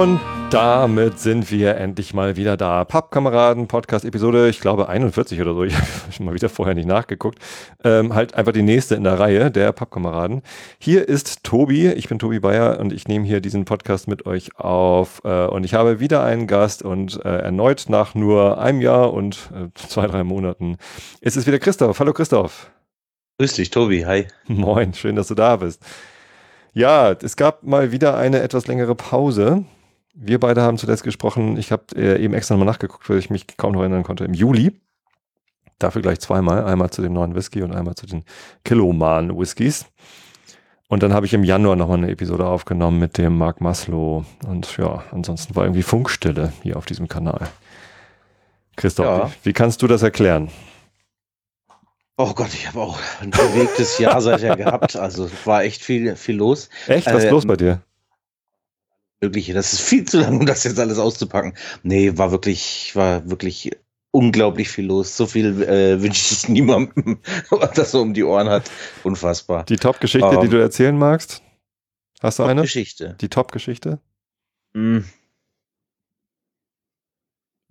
Und damit sind wir endlich mal wieder da. Pappkameraden, Podcast-Episode, ich glaube 41 oder so. Ich habe schon mal wieder vorher nicht nachgeguckt. Ähm, halt einfach die nächste in der Reihe der Pappkameraden. Hier ist Tobi. Ich bin Tobi Bayer und ich nehme hier diesen Podcast mit euch auf. Äh, und ich habe wieder einen Gast und äh, erneut nach nur einem Jahr und äh, zwei, drei Monaten ist es wieder Christoph. Hallo Christoph. Grüß dich, Tobi. Hi. Moin, schön, dass du da bist. Ja, es gab mal wieder eine etwas längere Pause. Wir beide haben zuletzt gesprochen, ich habe äh, eben extra nochmal nachgeguckt, weil ich mich kaum noch erinnern konnte, im Juli. Dafür gleich zweimal, einmal zu dem neuen Whisky und einmal zu den Kiloman Whiskys. Und dann habe ich im Januar nochmal eine Episode aufgenommen mit dem Mark Maslow. Und ja, ansonsten war irgendwie Funkstille hier auf diesem Kanal. Christoph, ja. wie, wie kannst du das erklären? Oh Gott, ich habe auch ein bewegtes Jahr seither gehabt. Also war echt viel, viel los. Echt? Was ist äh, los bei dir? Mögliche. Das ist viel zu lang, um das jetzt alles auszupacken. Nee, war wirklich, war wirklich unglaublich viel los. So viel äh, wünsche ich niemandem, was das so um die Ohren hat. Unfassbar. Die Top-Geschichte, um, die ähm, du erzählen magst? Hast du eine? Geschichte. Die Top-Geschichte? Mm.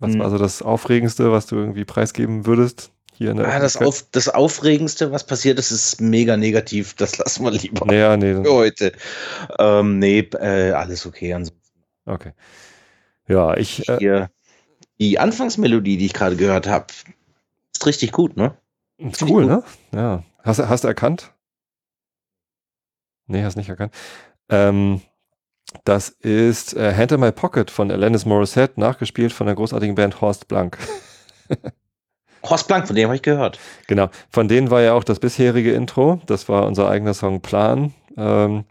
Was war so das Aufregendste, was du irgendwie preisgeben würdest? Hier in der ah, das, auf, das Aufregendste, was passiert ist, ist mega negativ. Das lassen wir lieber naja, nee, für heute. Ähm, nee, äh, alles okay ansonsten. Okay. Ja, ich. Äh, hier, die Anfangsmelodie, die ich gerade gehört habe, ist richtig gut, ne? Ist cool, ne? Ja. Hast, hast du erkannt? Nee, hast nicht erkannt. Ähm, das ist äh, Hand in My Pocket von Alanis Morissette, nachgespielt von der großartigen Band Horst Blank. Horst Blank, von dem habe ich gehört. Genau, von denen war ja auch das bisherige Intro. Das war unser eigener Song Plan. Ähm,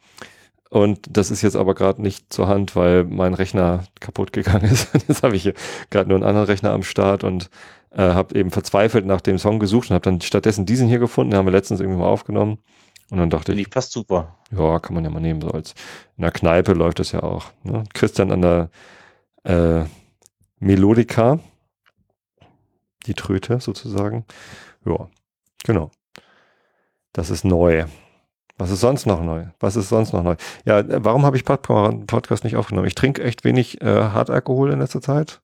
und das ist jetzt aber gerade nicht zur Hand, weil mein Rechner kaputt gegangen ist. Jetzt habe ich gerade nur einen anderen Rechner am Start und äh, habe eben verzweifelt nach dem Song gesucht und habe dann stattdessen diesen hier gefunden. Den haben wir letztens irgendwie mal aufgenommen. Und dann dachte ich. passt super. Ja, kann man ja mal nehmen. So als in der Kneipe läuft das ja auch. Ne? Christian an der äh, Melodika die Tröte sozusagen. Ja, genau. Das ist neu. Was ist sonst noch neu? Was ist sonst noch neu? Ja, warum habe ich Podcast nicht aufgenommen? Ich trinke echt wenig äh, Hartalkohol in letzter Zeit.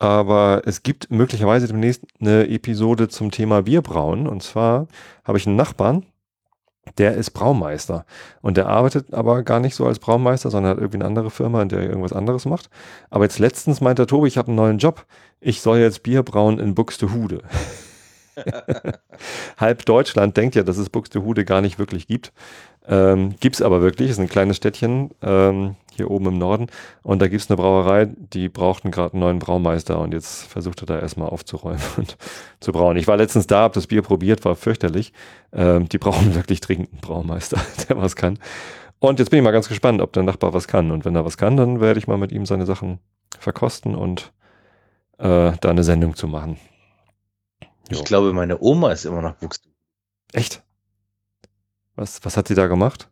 Aber es gibt möglicherweise demnächst eine Episode zum Thema Bierbrauen. Und zwar habe ich einen Nachbarn, der ist Braumeister. Und der arbeitet aber gar nicht so als Braumeister, sondern hat irgendwie eine andere Firma, in der er irgendwas anderes macht. Aber jetzt letztens meinte der Tobi, ich habe einen neuen Job. Ich soll jetzt Bier brauen in Buxtehude. Halb Deutschland denkt ja, dass es Buxtehude gar nicht wirklich gibt. Ähm, gibt es aber wirklich, ist ein kleines Städtchen ähm, hier oben im Norden. Und da gibt es eine Brauerei, die brauchten gerade einen neuen Braumeister und jetzt versucht er da erstmal aufzuräumen und zu brauen. Ich war letztens da, habe das Bier probiert, war fürchterlich. Ähm, die brauchen wirklich dringend einen Braumeister, der was kann. Und jetzt bin ich mal ganz gespannt, ob der Nachbar was kann. Und wenn er was kann, dann werde ich mal mit ihm seine Sachen verkosten und äh, da eine Sendung zu machen. Jo. Ich glaube, meine Oma ist immer noch Buxtehude. Echt? Was, was hat sie da gemacht?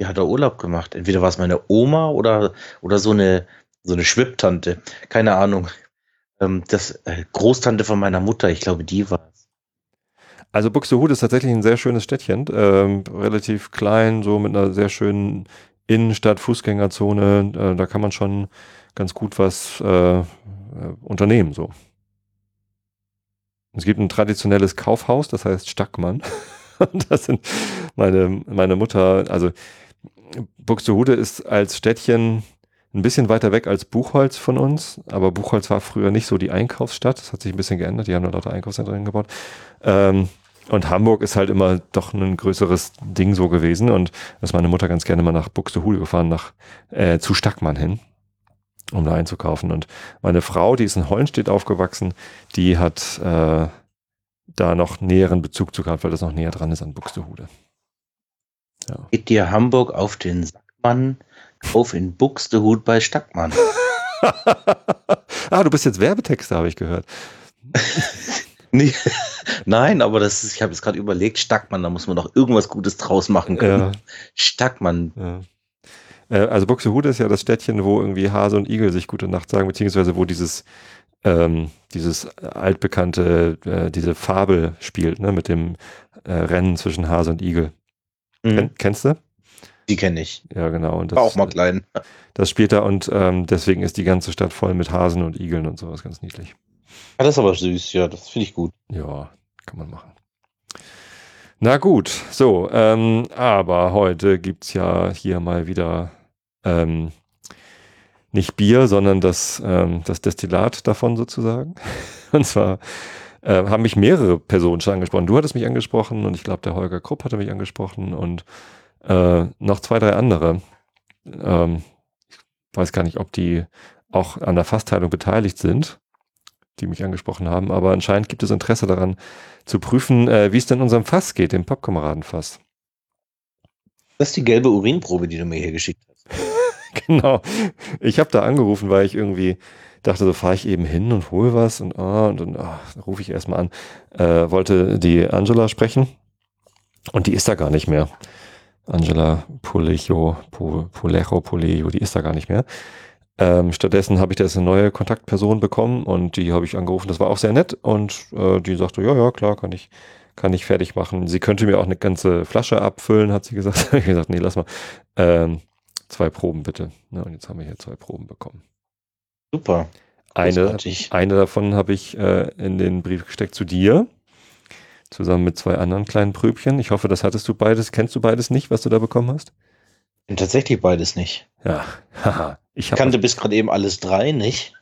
Die hat da Urlaub gemacht. Entweder war es meine Oma oder, oder so eine, so eine Schwipptante. Keine Ahnung. Ähm, das äh, Großtante von meiner Mutter, ich glaube, die war es. Also Buxtehude ist tatsächlich ein sehr schönes Städtchen. Ähm, relativ klein, so mit einer sehr schönen Innenstadt, Fußgängerzone. Äh, da kann man schon ganz gut was äh, äh unternehmen, so. Es gibt ein traditionelles Kaufhaus, das heißt Stackmann. das sind meine, meine Mutter, also Buxtehude ist als Städtchen ein bisschen weiter weg als Buchholz von uns, aber Buchholz war früher nicht so die Einkaufsstadt. Das hat sich ein bisschen geändert. Die haben da lauter Einkaufszentren gebaut. Ähm, und Hamburg ist halt immer doch ein größeres Ding so gewesen. Und da ist meine Mutter ganz gerne mal nach Buxtehude gefahren, nach äh, zu Stackmann hin, um da einzukaufen. Und meine Frau, die ist in Hollenstedt aufgewachsen, die hat äh, da noch näheren Bezug zu gehabt, weil das noch näher dran ist an Buxtehude. Ja. Geht dir Hamburg auf den Sackmann, auf in Buxtehude bei Stackmann. ah, du bist jetzt Werbetexter, habe ich gehört. nee, nein, aber das ist, ich habe jetzt gerade überlegt, Stackmann, da muss man doch irgendwas Gutes draus machen können. Ja. Stackmann. Ja. Äh, also Buxtehude ist ja das Städtchen, wo irgendwie Hase und Igel sich gute Nacht sagen, beziehungsweise wo dieses ähm, dieses altbekannte, äh, diese Fabel spielt, ne, mit dem äh, Rennen zwischen Hase und Igel. Mhm. Ken, kennst du? Die kenne ich. Ja, genau. Und das, War auch mal klein. das spielt da und ähm, deswegen ist die ganze Stadt voll mit Hasen und Igeln und sowas ganz niedlich. Ja, das ist aber süß, ja, das finde ich gut. Ja, kann man machen. Na gut, so, ähm, aber heute gibt's ja hier mal wieder ähm, nicht Bier, sondern das, ähm, das Destillat davon sozusagen. Und zwar äh, haben mich mehrere Personen schon angesprochen. Du hattest mich angesprochen und ich glaube, der Holger Krupp hatte mich angesprochen und äh, noch zwei, drei andere. Ähm, ich weiß gar nicht, ob die auch an der Fassteilung beteiligt sind, die mich angesprochen haben, aber anscheinend gibt es Interesse daran zu prüfen, äh, wie es denn unserem Fass geht, dem Pappkameradenfass. Das ist die gelbe Urinprobe, die du mir hier geschickt. genau. Ich habe da angerufen, weil ich irgendwie dachte, so fahre ich eben hin und hole was und, ah, und, und ah, rufe ich erstmal an. Äh, wollte die Angela sprechen und die ist da gar nicht mehr. Angela Polejo, Polejo, Polejo, die ist da gar nicht mehr. Ähm, stattdessen habe ich da jetzt eine neue Kontaktperson bekommen und die habe ich angerufen. Das war auch sehr nett und äh, die sagte, ja, ja, klar, kann ich, kann ich fertig machen. Sie könnte mir auch eine ganze Flasche abfüllen, hat sie gesagt. ich gesagt, nee, lass mal. Ähm, zwei Proben bitte. Na, und jetzt haben wir hier zwei Proben bekommen. Super. Eine, eine davon habe ich äh, in den Brief gesteckt zu dir, zusammen mit zwei anderen kleinen Pröbchen. Ich hoffe, das hattest du beides. Kennst du beides nicht, was du da bekommen hast? Tatsächlich beides nicht. Ja, haha. Ich kannte bis gerade eben alles drei nicht.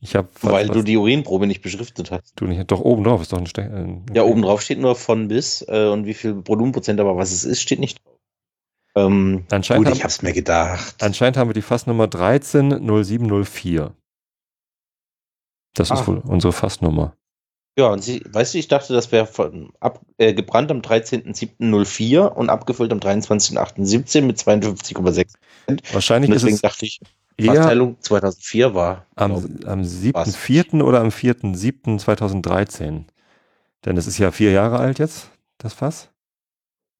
Ich habe weil was, du die Urinprobe nicht beschriftet hast. Du nicht, doch oben drauf ist doch ein Ste ein Ja, oben drauf steht nur von bis äh, und wie viel Volumenprozent, aber was es ist, steht nicht drauf. Ähm, anscheinend gut, ich hab's mir gedacht. Anscheinend haben wir die Fassnummer 130704. Das Ach. ist wohl unsere Fassnummer. Ja, und sie, weißt du, ich dachte, das wäre ab, äh, gebrannt am 13.07.04 und abgefüllt am 23.08.17 mit 52,6 Wahrscheinlich deswegen ist es dachte ich, Fassteilung 2004 war. Am, am 7.4. oder am 4.7.2013. Denn es ist ja vier Jahre alt jetzt, das Fass.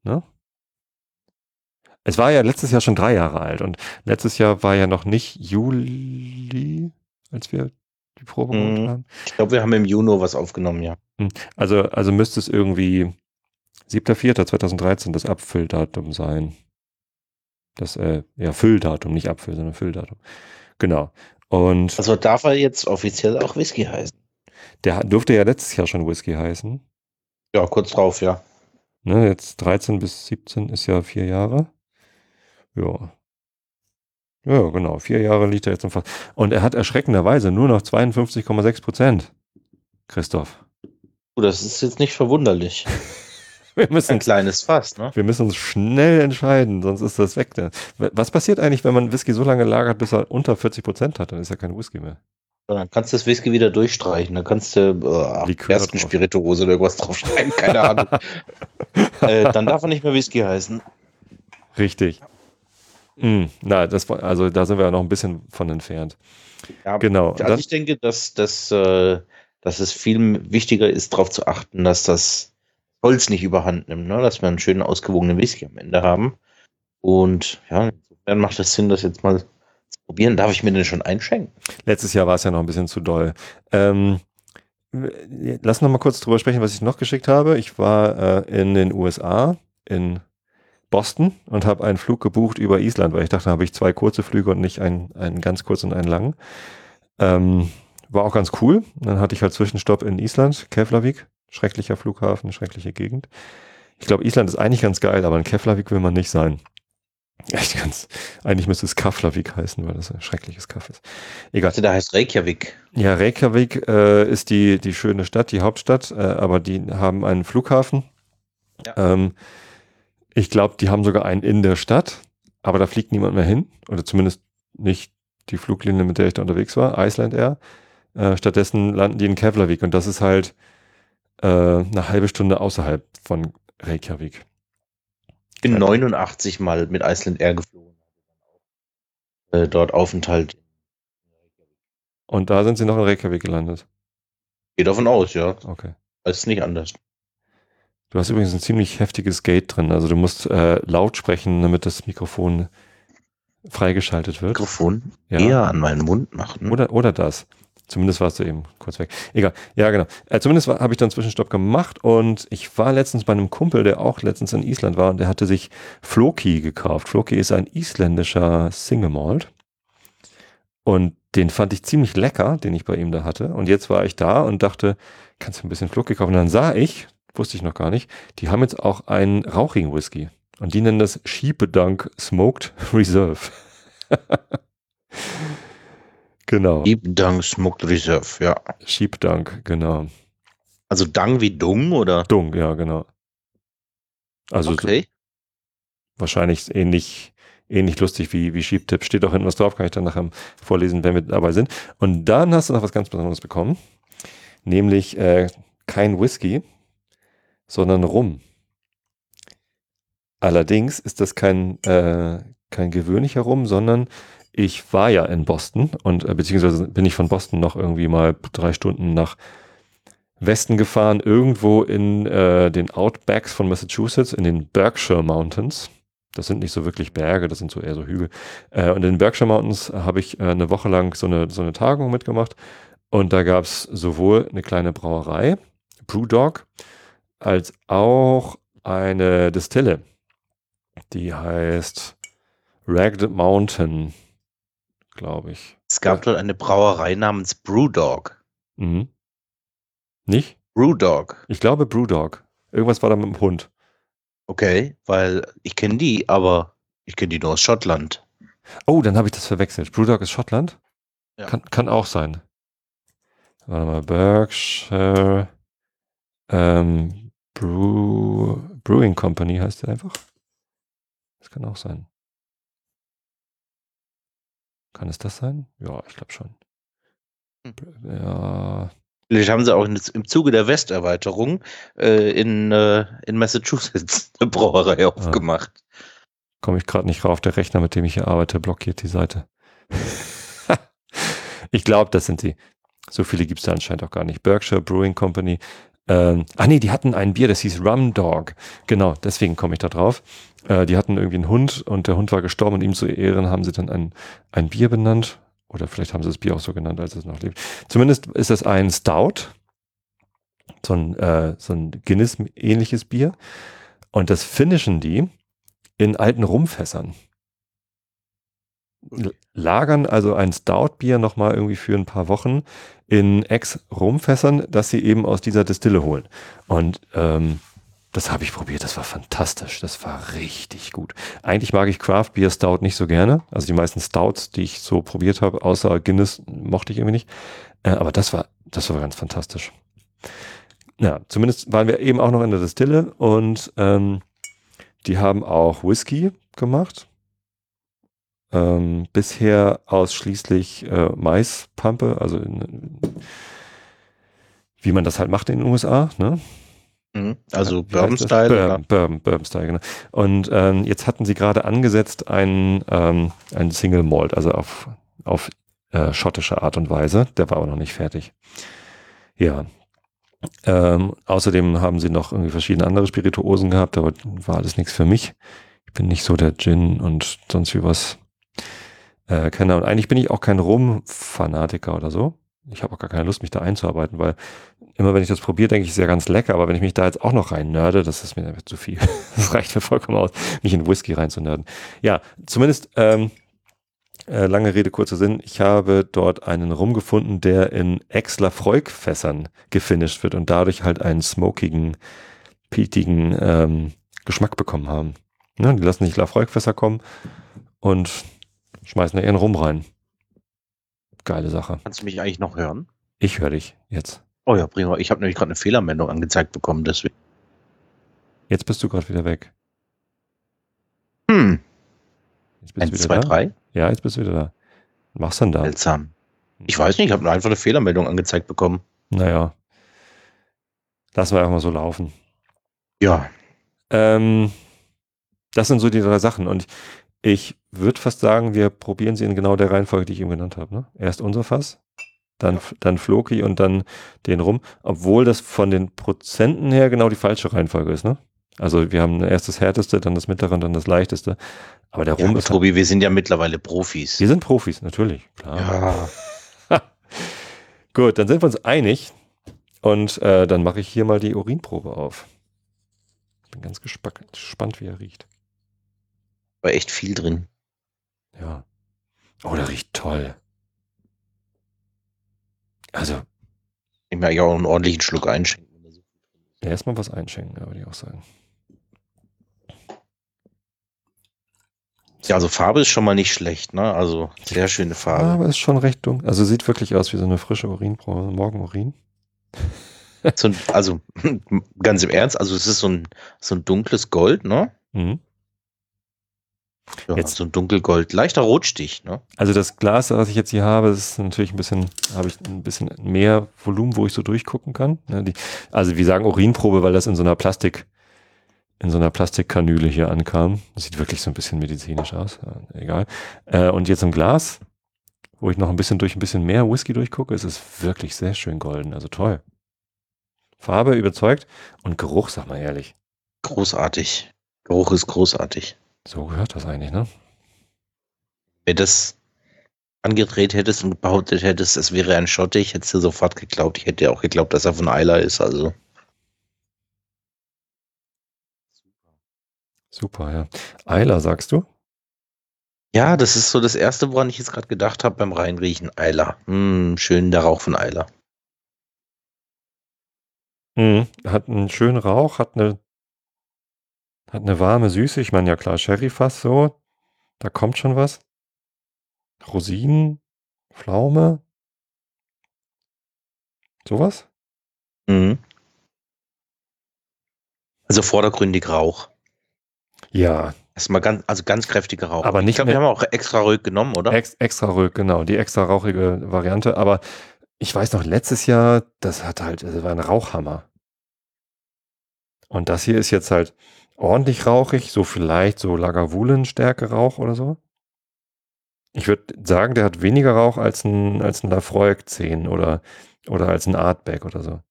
Ne? Es war ja letztes Jahr schon drei Jahre alt und letztes Jahr war ja noch nicht Juli, als wir die Probe mhm. gemacht haben. Ich glaube, wir haben im Juni was aufgenommen, ja. Hm. Also, also müsste es irgendwie 7.4.2013 das Abfülldatum sein. Das äh, ja, Fülldatum, nicht Abfüll, sondern Fülldatum. Genau. Und also darf er jetzt offiziell auch Whisky heißen? Der durfte ja letztes Jahr schon Whisky heißen. Ja, kurz drauf, ja. Ne, jetzt 13 bis 17 ist ja vier Jahre. Ja. Ja, genau. Vier Jahre liegt er jetzt im Fass. Und er hat erschreckenderweise nur noch 52,6 Prozent. Christoph. Das ist jetzt nicht verwunderlich. Wir müssen, Ein kleines Fass, ne? Wir müssen uns schnell entscheiden, sonst ist das weg. Was passiert eigentlich, wenn man Whisky so lange lagert, bis er unter 40 Prozent hat? Dann ist ja kein Whisky mehr. dann kannst du das Whisky wieder durchstreichen. Dann kannst du äh, ersten Spirituose oder irgendwas draufschreiben. Keine Ahnung. äh, dann darf er nicht mehr Whisky heißen. Richtig. Mm, na, das also da sind wir ja noch ein bisschen von entfernt. Ja, genau. Also ich denke, dass, dass, äh, dass es viel wichtiger ist, darauf zu achten, dass das Holz nicht überhand nimmt, ne? dass wir einen schönen ausgewogenen Whisky am Ende haben. Und ja, dann macht es Sinn, das jetzt mal zu probieren. Darf ich mir den schon einschenken? Letztes Jahr war es ja noch ein bisschen zu doll. Ähm, lass noch mal kurz drüber sprechen, was ich noch geschickt habe. Ich war äh, in den USA, in Boston und habe einen Flug gebucht über Island, weil ich dachte, da habe ich zwei kurze Flüge und nicht einen, einen ganz kurzen und einen langen. Ähm, war auch ganz cool. Dann hatte ich halt Zwischenstopp in Island, Keflavik. Schrecklicher Flughafen, schreckliche Gegend. Ich glaube, Island ist eigentlich ganz geil, aber in Keflavik will man nicht sein. Echt ganz. Eigentlich müsste es Keflavik heißen, weil das ein schreckliches Kaff ist. Egal. Also da heißt Reykjavik. Ja, Reykjavik äh, ist die, die schöne Stadt, die Hauptstadt, äh, aber die haben einen Flughafen. Ja. Ähm, ich glaube, die haben sogar einen in der Stadt, aber da fliegt niemand mehr hin. Oder zumindest nicht die Fluglinie, mit der ich da unterwegs war, Iceland Air. Äh, stattdessen landen die in Keflavik und das ist halt äh, eine halbe Stunde außerhalb von Reykjavik. Ich bin 89 Mal mit Iceland Air geflogen. Äh, dort Aufenthalt. Und da sind sie noch in Reykjavik gelandet. Geht davon aus, ja. Okay. Es ist nicht anders. Du hast übrigens ein ziemlich heftiges Gate drin. Also du musst äh, laut sprechen, damit das Mikrofon freigeschaltet wird. Mikrofon ja. eher an meinen Mund machen. Oder, oder das. Zumindest warst du eben kurz weg. Egal. Ja, genau. Äh, zumindest habe ich dann Zwischenstopp gemacht und ich war letztens bei einem Kumpel, der auch letztens in Island war und der hatte sich Floki gekauft. Floki ist ein isländischer Single Malt. Und den fand ich ziemlich lecker, den ich bei ihm da hatte. Und jetzt war ich da und dachte, kannst du ein bisschen Floki kaufen? Und dann sah ich, wusste ich noch gar nicht, die haben jetzt auch einen rauchigen Whisky. Und die nennen das Sheepdunk Smoked Reserve. genau. Sheepdunk Smoked Reserve, ja. Sheepdunk, genau. Also Dung wie Dung oder? Dung, ja, genau. Also okay. so, wahrscheinlich ähnlich, ähnlich lustig wie, wie Sheep-Tipp. Steht auch hinten was drauf, kann ich dann nachher vorlesen, wenn wir dabei sind. Und dann hast du noch was ganz Besonderes bekommen. Nämlich äh, kein Whisky, sondern Rum. Allerdings ist das kein, äh, kein gewöhnlicher Rum, sondern ich war ja in Boston und äh, beziehungsweise bin ich von Boston noch irgendwie mal drei Stunden nach Westen gefahren, irgendwo in äh, den Outbacks von Massachusetts, in den Berkshire Mountains. Das sind nicht so wirklich Berge, das sind so eher so Hügel. Äh, und in den Berkshire Mountains habe ich äh, eine Woche lang so eine, so eine Tagung mitgemacht. Und da gab es sowohl eine kleine Brauerei, Brewdog, als auch eine Distille. Die heißt Ragged Mountain, glaube ich. Es gab dort eine Brauerei namens Brewdog. Mhm. Nicht? Brewdog. Ich glaube Brewdog. Irgendwas war da mit dem Hund. Okay, weil ich kenne die, aber ich kenne die nur aus Schottland. Oh, dann habe ich das verwechselt. Brewdog ist Schottland? Ja. Kann, kann auch sein. Warte mal, Berkshire ähm, Brew, Brewing Company heißt der einfach. Das kann auch sein. Kann es das sein? Ja, ich glaube schon. Hm. Ja, Vielleicht haben sie auch im Zuge der Westerweiterung äh, in, äh, in Massachusetts eine Brauerei aufgemacht. komme ich gerade nicht rauf. Der Rechner, mit dem ich hier arbeite, blockiert die Seite. ich glaube, das sind sie. So viele gibt es da anscheinend auch gar nicht. Berkshire Brewing Company. Ähm, ach nee, die hatten ein Bier, das hieß Rum Dog. Genau, deswegen komme ich da drauf. Äh, die hatten irgendwie einen Hund und der Hund war gestorben und ihm zu Ehren haben sie dann ein, ein Bier benannt. Oder vielleicht haben sie das Bier auch so genannt, als es noch lebt. Zumindest ist das ein Stout. So ein, äh, so ein Guinness-ähnliches Bier. Und das finishen die in alten Rumfässern. Lagern also ein Stout-Bier nochmal irgendwie für ein paar Wochen in Ex-Rumfässern, das sie eben aus dieser Distille holen. Und ähm, das habe ich probiert, das war fantastisch, das war richtig gut. Eigentlich mag ich Craft Beer Stout nicht so gerne, also die meisten Stouts, die ich so probiert habe, außer Guinness, mochte ich irgendwie nicht. Äh, aber das war, das war ganz fantastisch. Ja, zumindest waren wir eben auch noch in der Distille und ähm, die haben auch Whisky gemacht. Ähm, bisher ausschließlich äh, Maispampe, also in, wie man das halt macht in den USA, ne? Mhm. Also das? Bourbon-Style. oder? Bourbon, Bourbon, Bourbon Style, genau. Und ähm, jetzt hatten sie gerade angesetzt ein, ähm, ein Single Malt, also auf, auf äh, schottische Art und Weise. Der war aber noch nicht fertig. Ja. Ähm, außerdem haben sie noch irgendwie verschiedene andere Spirituosen gehabt, aber war alles nichts für mich. Ich bin nicht so der Gin und sonst wie was äh, Kenner. Und eigentlich bin ich auch kein Rum-Fanatiker oder so. Ich habe auch gar keine Lust, mich da einzuarbeiten, weil immer wenn ich das probiere, denke ich, ist ja ganz lecker, aber wenn ich mich da jetzt auch noch rein nörde, das ist mir einfach zu viel. Das reicht mir vollkommen aus, mich in Whisky reinzunörden. Ja, zumindest, ähm, äh, lange Rede, kurzer Sinn, ich habe dort einen Rum gefunden, der in Ex-Lafroig-Fässern gefinisht wird und dadurch halt einen smokigen, peatigen ähm, Geschmack bekommen haben. Ne, die lassen nicht Lafroig-Fässer kommen und schmeißen da ihren Rum rein. Geile Sache. Kannst du mich eigentlich noch hören? Ich höre dich jetzt. Oh ja, prima. Ich habe nämlich gerade eine Fehlermeldung angezeigt bekommen, deswegen. Jetzt bist du gerade wieder weg. Hm. Jetzt bist du 1, wieder 2, da. 3. Ja, jetzt bist du wieder da. Was machst du denn da? Seltsam. Ich weiß nicht, ich habe einfach eine Fehlermeldung angezeigt bekommen. Naja. Lassen wir einfach mal so laufen. Ja. Ähm, das sind so die drei Sachen. Und ich würde fast sagen, wir probieren sie in genau der Reihenfolge, die ich eben genannt habe. Ne? Erst unser Fass, dann, dann Floki und dann den rum. Obwohl das von den Prozenten her genau die falsche Reihenfolge ist. Ne? Also wir haben erst das härteste, dann das mittlere und dann das leichteste. Aber der ja Rum ist. halt Tobi, wir sind ja mittlerweile Profis. Wir sind Profis, natürlich, klar. Ja. Gut, dann sind wir uns einig. Und äh, dann mache ich hier mal die Urinprobe auf. Bin ganz gespannt, wie er riecht. War echt viel drin. Ja. Oh, der riecht toll. Also. Ich ja auch einen ordentlichen Schluck einschenken. Erstmal was einschenken, würde ich auch sagen. Ja, also Farbe ist schon mal nicht schlecht, ne? Also sehr schöne Farbe. Farbe ist schon recht dunkel. Also sieht wirklich aus wie so eine frische Urinprobe, Morgenurin. so ein, also ganz im Ernst, also es ist so ein, so ein dunkles Gold, ne? Mhm. Ja, jetzt, so ein dunkelgold, leichter Rotstich, ne? Also das Glas, was ich jetzt hier habe, ist natürlich ein bisschen, habe ich ein bisschen mehr Volumen, wo ich so durchgucken kann. Ja, die, also wir sagen Urinprobe, weil das in so einer Plastik, in so einer Plastikkanüle hier ankam. Das sieht wirklich so ein bisschen medizinisch aus, ja, egal. Äh, und jetzt im Glas, wo ich noch ein bisschen durch ein bisschen mehr Whisky durchgucke, ist es wirklich sehr schön golden, also toll. Farbe überzeugt und Geruch, sag mal ehrlich. Großartig. Geruch ist großartig. So gehört das eigentlich, ne? Wenn du das angedreht hättest und behauptet hättest, es wäre ein Schotte, ich hätte es dir sofort geglaubt. Ich hätte ja auch geglaubt, dass er von Eiler ist, also. Super, ja. Eiler, sagst du? Ja, das ist so das Erste, woran ich jetzt gerade gedacht habe beim Reinriechen. Eiler. Hm, schön der Rauch von Eiler. Mhm. Hat einen schönen Rauch, hat eine, hat eine warme Süße. Ich meine, ja klar, Sherryfass so. Da kommt schon was. Rosinen, Pflaume. Sowas? Mhm. Also vordergründig Rauch. Ja. Erstmal ganz, also ganz kräftiger Rauch. Aber nicht ich glaube, wir haben auch extra ruhig genommen, oder? Ex, extra ruhig, genau. Die extra rauchige Variante. Aber ich weiß noch, letztes Jahr, das hat halt, das war ein Rauchhammer. Und das hier ist jetzt halt ordentlich rauchig, so vielleicht so Lagavulin-Stärke Rauch oder so. Ich würde sagen, der hat weniger Rauch als ein, als ein Lafroig 10 oder, oder als ein Artback oder so.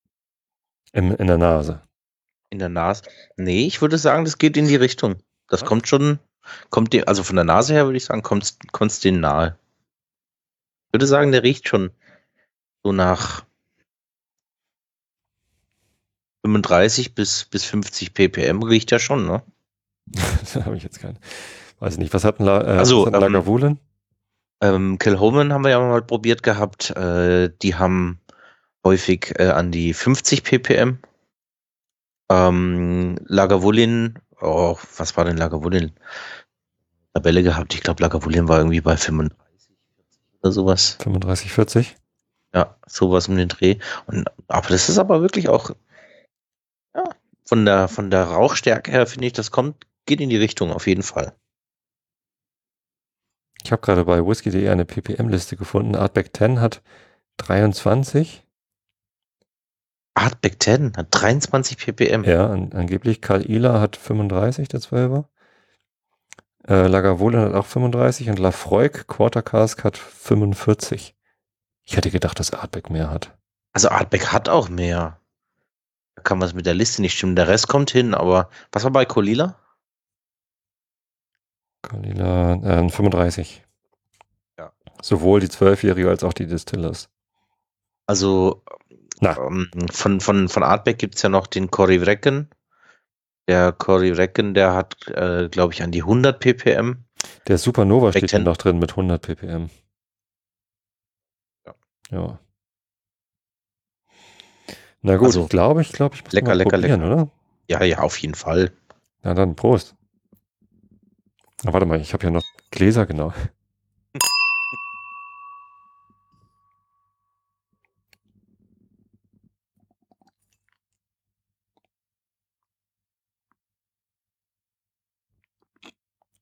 In, in der Nase. In der Nase? Nee, ich würde sagen, das geht in die Richtung. Das ja. kommt schon, kommt dem, also von der Nase her würde ich sagen, kommt es denen nahe. Ich würde sagen, der riecht schon so nach 35 bis, bis 50 ppm riecht ja schon, ne? da habe ich jetzt keinen. Weiß ich nicht. Was hat ein, La äh, also, was hat ein Lagavulin? Ähm, Kilhoman haben wir ja mal probiert gehabt. Äh, die haben häufig äh, an die 50 ppm. Ähm, Lagavulin, oh, was war denn Lagavulin? Tabelle gehabt. Ich glaube, Lagavulin war irgendwie bei 35 oder sowas. 35, 40? Ja, sowas um den Dreh. Und, aber das ist aber wirklich auch von der, von der Rauchstärke her finde ich, das kommt, geht in die Richtung auf jeden Fall. Ich habe gerade bei whisky.de eine ppm-Liste gefunden. Artback 10 hat 23. Artback 10 hat 23 ppm. Ja, an, angeblich Karl Ila hat 35, der 12er. Äh, Lagavulin hat auch 35 und Lafroig Quarter Cask hat 45. Ich hätte gedacht, dass Artback mehr hat. Also Artback hat auch mehr. Da kann was mit der Liste nicht stimmen. Der Rest kommt hin, aber was war bei Colila? Colila äh, 35. Ja. Sowohl die Zwölfjährige als auch die Distillers. Also ähm, von, von, von Artbeck gibt es ja noch den Cory Recken. Der Cory Recken, der hat, äh, glaube ich, an die 100 ppm. Der Supernova steht hier noch drin mit 100 ppm. Ja. ja. Na gut, also, glaube, ich glaube, ich muss lecker, lecker, lecker. oder? Ja, ja, auf jeden Fall. Na dann, Prost. Na, warte mal, ich habe ja noch Gläser, genau.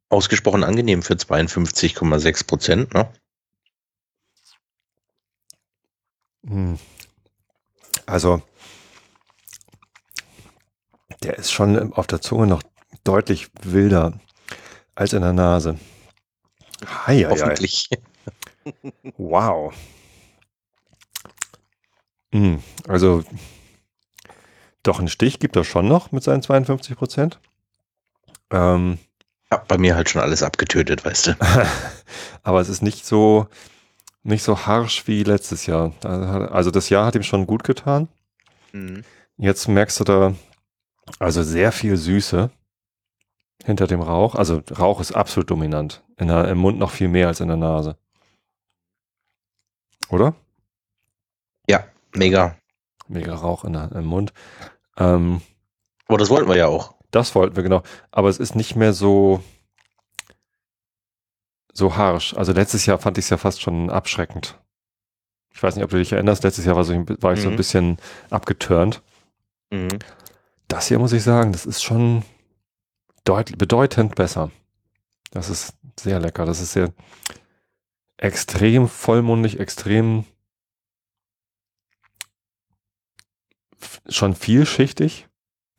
Ausgesprochen angenehm für 52,6 Prozent, ne? Hm. Also, der ist schon auf der Zunge noch deutlich wilder als in der Nase. Hei, Hoffentlich. Wow. Hm, also, doch einen Stich gibt er schon noch mit seinen 52 Prozent. Ähm, ja, bei mir halt schon alles abgetötet, weißt du. Aber es ist nicht so, nicht so harsch wie letztes Jahr. Also das Jahr hat ihm schon gut getan. Mhm. Jetzt merkst du da also sehr viel Süße hinter dem Rauch. Also Rauch ist absolut dominant. In der, Im Mund noch viel mehr als in der Nase. Oder? Ja, mega. Mega Rauch in der, im Mund. Ähm, Aber das wollten wir ja auch. Das wollten wir, genau. Aber es ist nicht mehr so, so harsch. Also letztes Jahr fand ich es ja fast schon abschreckend. Ich weiß nicht, ob du dich erinnerst, letztes Jahr war, so, war ich mhm. so ein mhm. bisschen abgeturnt. Mhm. Das hier muss ich sagen, das ist schon deut bedeutend besser. Das ist sehr lecker. Das ist sehr extrem vollmundig, extrem schon vielschichtig.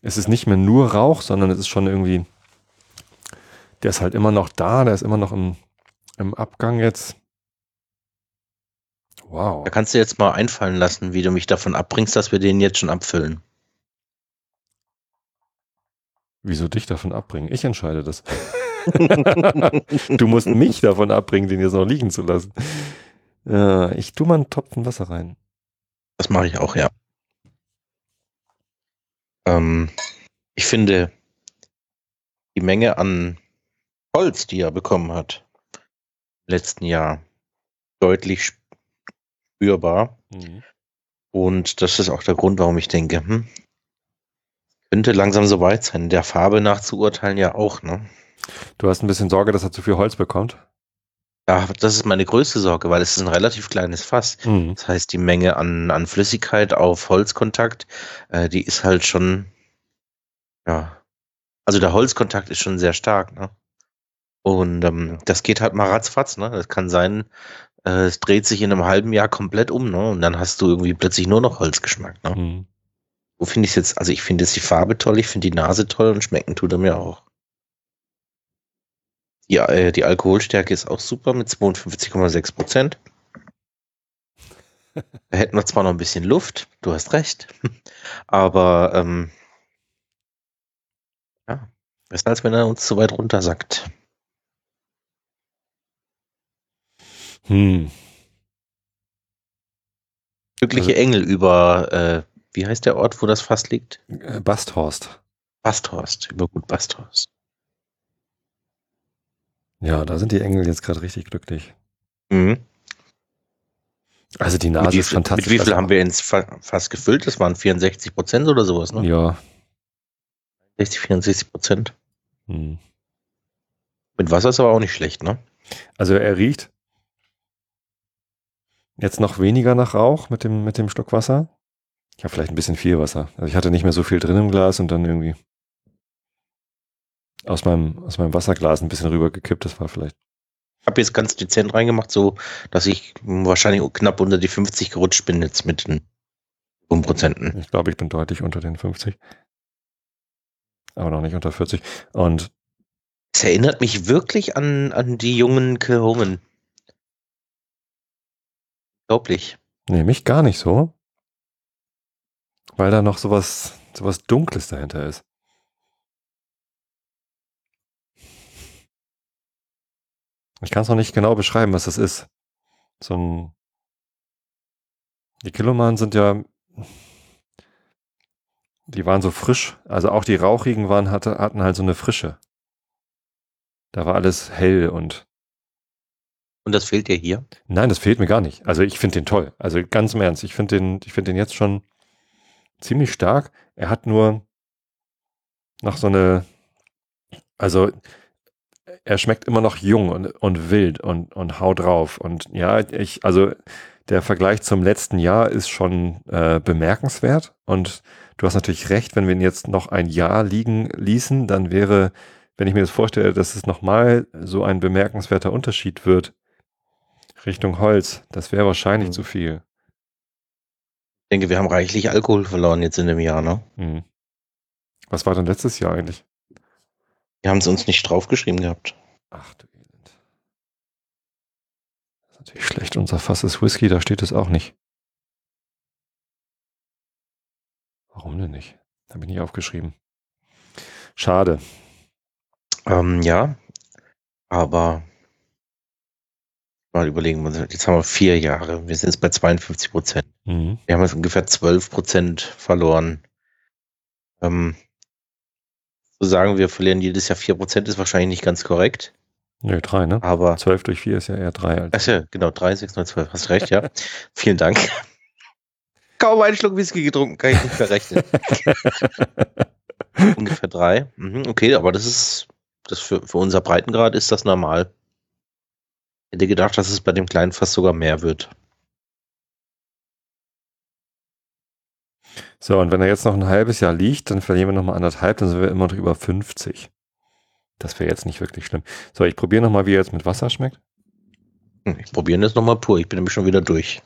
Es ist nicht mehr nur Rauch, sondern es ist schon irgendwie, der ist halt immer noch da, der ist immer noch im, im Abgang jetzt. Wow. Da kannst du jetzt mal einfallen lassen, wie du mich davon abbringst, dass wir den jetzt schon abfüllen. Wieso dich davon abbringen? Ich entscheide das. du musst mich davon abbringen, den jetzt noch liegen zu lassen. Ja, ich tue mal einen Topfen Wasser rein. Das mache ich auch, ja. Ähm, ich finde die Menge an Holz, die er bekommen hat, im letzten Jahr deutlich spürbar. Mhm. Und das ist auch der Grund, warum ich denke, hm, könnte langsam soweit sein. Der Farbe nach zu urteilen ja auch, ne? Du hast ein bisschen Sorge, dass er zu viel Holz bekommt? Ja, das ist meine größte Sorge, weil es ist ein relativ kleines Fass. Mhm. Das heißt, die Menge an, an Flüssigkeit auf Holzkontakt, äh, die ist halt schon, ja, also der Holzkontakt ist schon sehr stark, ne? Und ähm, das geht halt mal ratzfatz, ne? Das kann sein, äh, es dreht sich in einem halben Jahr komplett um, ne? Und dann hast du irgendwie plötzlich nur noch Holzgeschmack, ne? Mhm. Wo finde ich es jetzt? Also ich finde jetzt die Farbe toll, ich finde die Nase toll und schmecken tut er mir auch. Ja, äh, die Alkoholstärke ist auch super mit 52,6 Prozent. Da hätten wir zwar noch ein bisschen Luft, du hast recht, aber ähm, ja, besser als wenn er uns zu weit runter sackt. Hm. Glückliche also, Engel über äh, wie heißt der Ort, wo das Fass liegt? Äh, Basthorst. Basthorst, über gut Basthorst. Ja, da sind die Engel jetzt gerade richtig glücklich. Mhm. Also die Nase ist fantastisch. Mit wie viel also, haben wir ins Fass gefüllt? Das waren 64 Prozent oder sowas, ne? Ja. 60, 64 Prozent. Hm. Mit Wasser ist aber auch nicht schlecht, ne? Also er riecht jetzt noch weniger nach Rauch mit dem, mit dem Stück Wasser. Ich habe vielleicht ein bisschen viel Wasser. Also ich hatte nicht mehr so viel drin im Glas und dann irgendwie aus meinem, aus meinem Wasserglas ein bisschen rübergekippt. Das war vielleicht. Ich habe jetzt ganz dezent reingemacht, so dass ich wahrscheinlich knapp unter die 50 gerutscht bin jetzt mit den Prozenten. Ich glaube, ich bin deutlich unter den 50. Aber noch nicht unter 40. Und es erinnert mich wirklich an, an die jungen Kehungen. Unglaublich. Nee, mich gar nicht so. Weil da noch sowas, sowas Dunkles dahinter ist. Ich kann es noch nicht genau beschreiben, was das ist. So ein. Die Kiloman sind ja. Die waren so frisch. Also auch die rauchigen waren, hatte, hatten halt so eine Frische. Da war alles hell und. Und das fehlt dir hier? Nein, das fehlt mir gar nicht. Also ich finde den toll. Also ganz im Ernst. Ich finde den, ich finde den jetzt schon ziemlich stark. Er hat nur noch so eine, also er schmeckt immer noch jung und, und wild und, und hau drauf. Und ja, ich, also der Vergleich zum letzten Jahr ist schon äh, bemerkenswert. Und du hast natürlich recht, wenn wir ihn jetzt noch ein Jahr liegen ließen, dann wäre, wenn ich mir das vorstelle, dass es nochmal so ein bemerkenswerter Unterschied wird Richtung Holz, das wäre wahrscheinlich mhm. zu viel. Ich denke, wir haben reichlich Alkohol verloren jetzt in dem Jahr, ne? Hm. Was war denn letztes Jahr eigentlich? Wir haben es uns nicht draufgeschrieben gehabt. Ach du Elend. Das ist natürlich schlecht. Unser Fass ist Whisky, da steht es auch nicht. Warum denn nicht? Habe ich nicht aufgeschrieben. Schade. Ähm, ja, aber mal überlegen, jetzt haben wir vier Jahre, wir sind jetzt bei 52 Prozent. Mhm. Wir haben jetzt ungefähr 12 Prozent verloren. Ähm, zu sagen, wir verlieren jedes Jahr 4 Prozent ist wahrscheinlich nicht ganz korrekt. Nö, drei, ne? Aber 12 durch 4 ist ja eher 3. Als Ach ja, genau, 3, 6, 9, 12. Hast recht, ja. Vielen Dank. Kaum einen Schluck Whisky getrunken, kann ich nicht verrechnen. Ungefähr drei. Mhm, okay, aber das ist, das für, für unser Breitengrad ist das normal. Hätte gedacht, dass es bei dem kleinen fast sogar mehr wird. So, und wenn er jetzt noch ein halbes Jahr liegt, dann verlieren wir nochmal anderthalb, dann sind wir immer noch über 50. Das wäre jetzt nicht wirklich schlimm. So, ich probiere nochmal, wie er jetzt mit Wasser schmeckt. Hm, Ich probiere das nochmal pur. Ich bin nämlich schon wieder durch.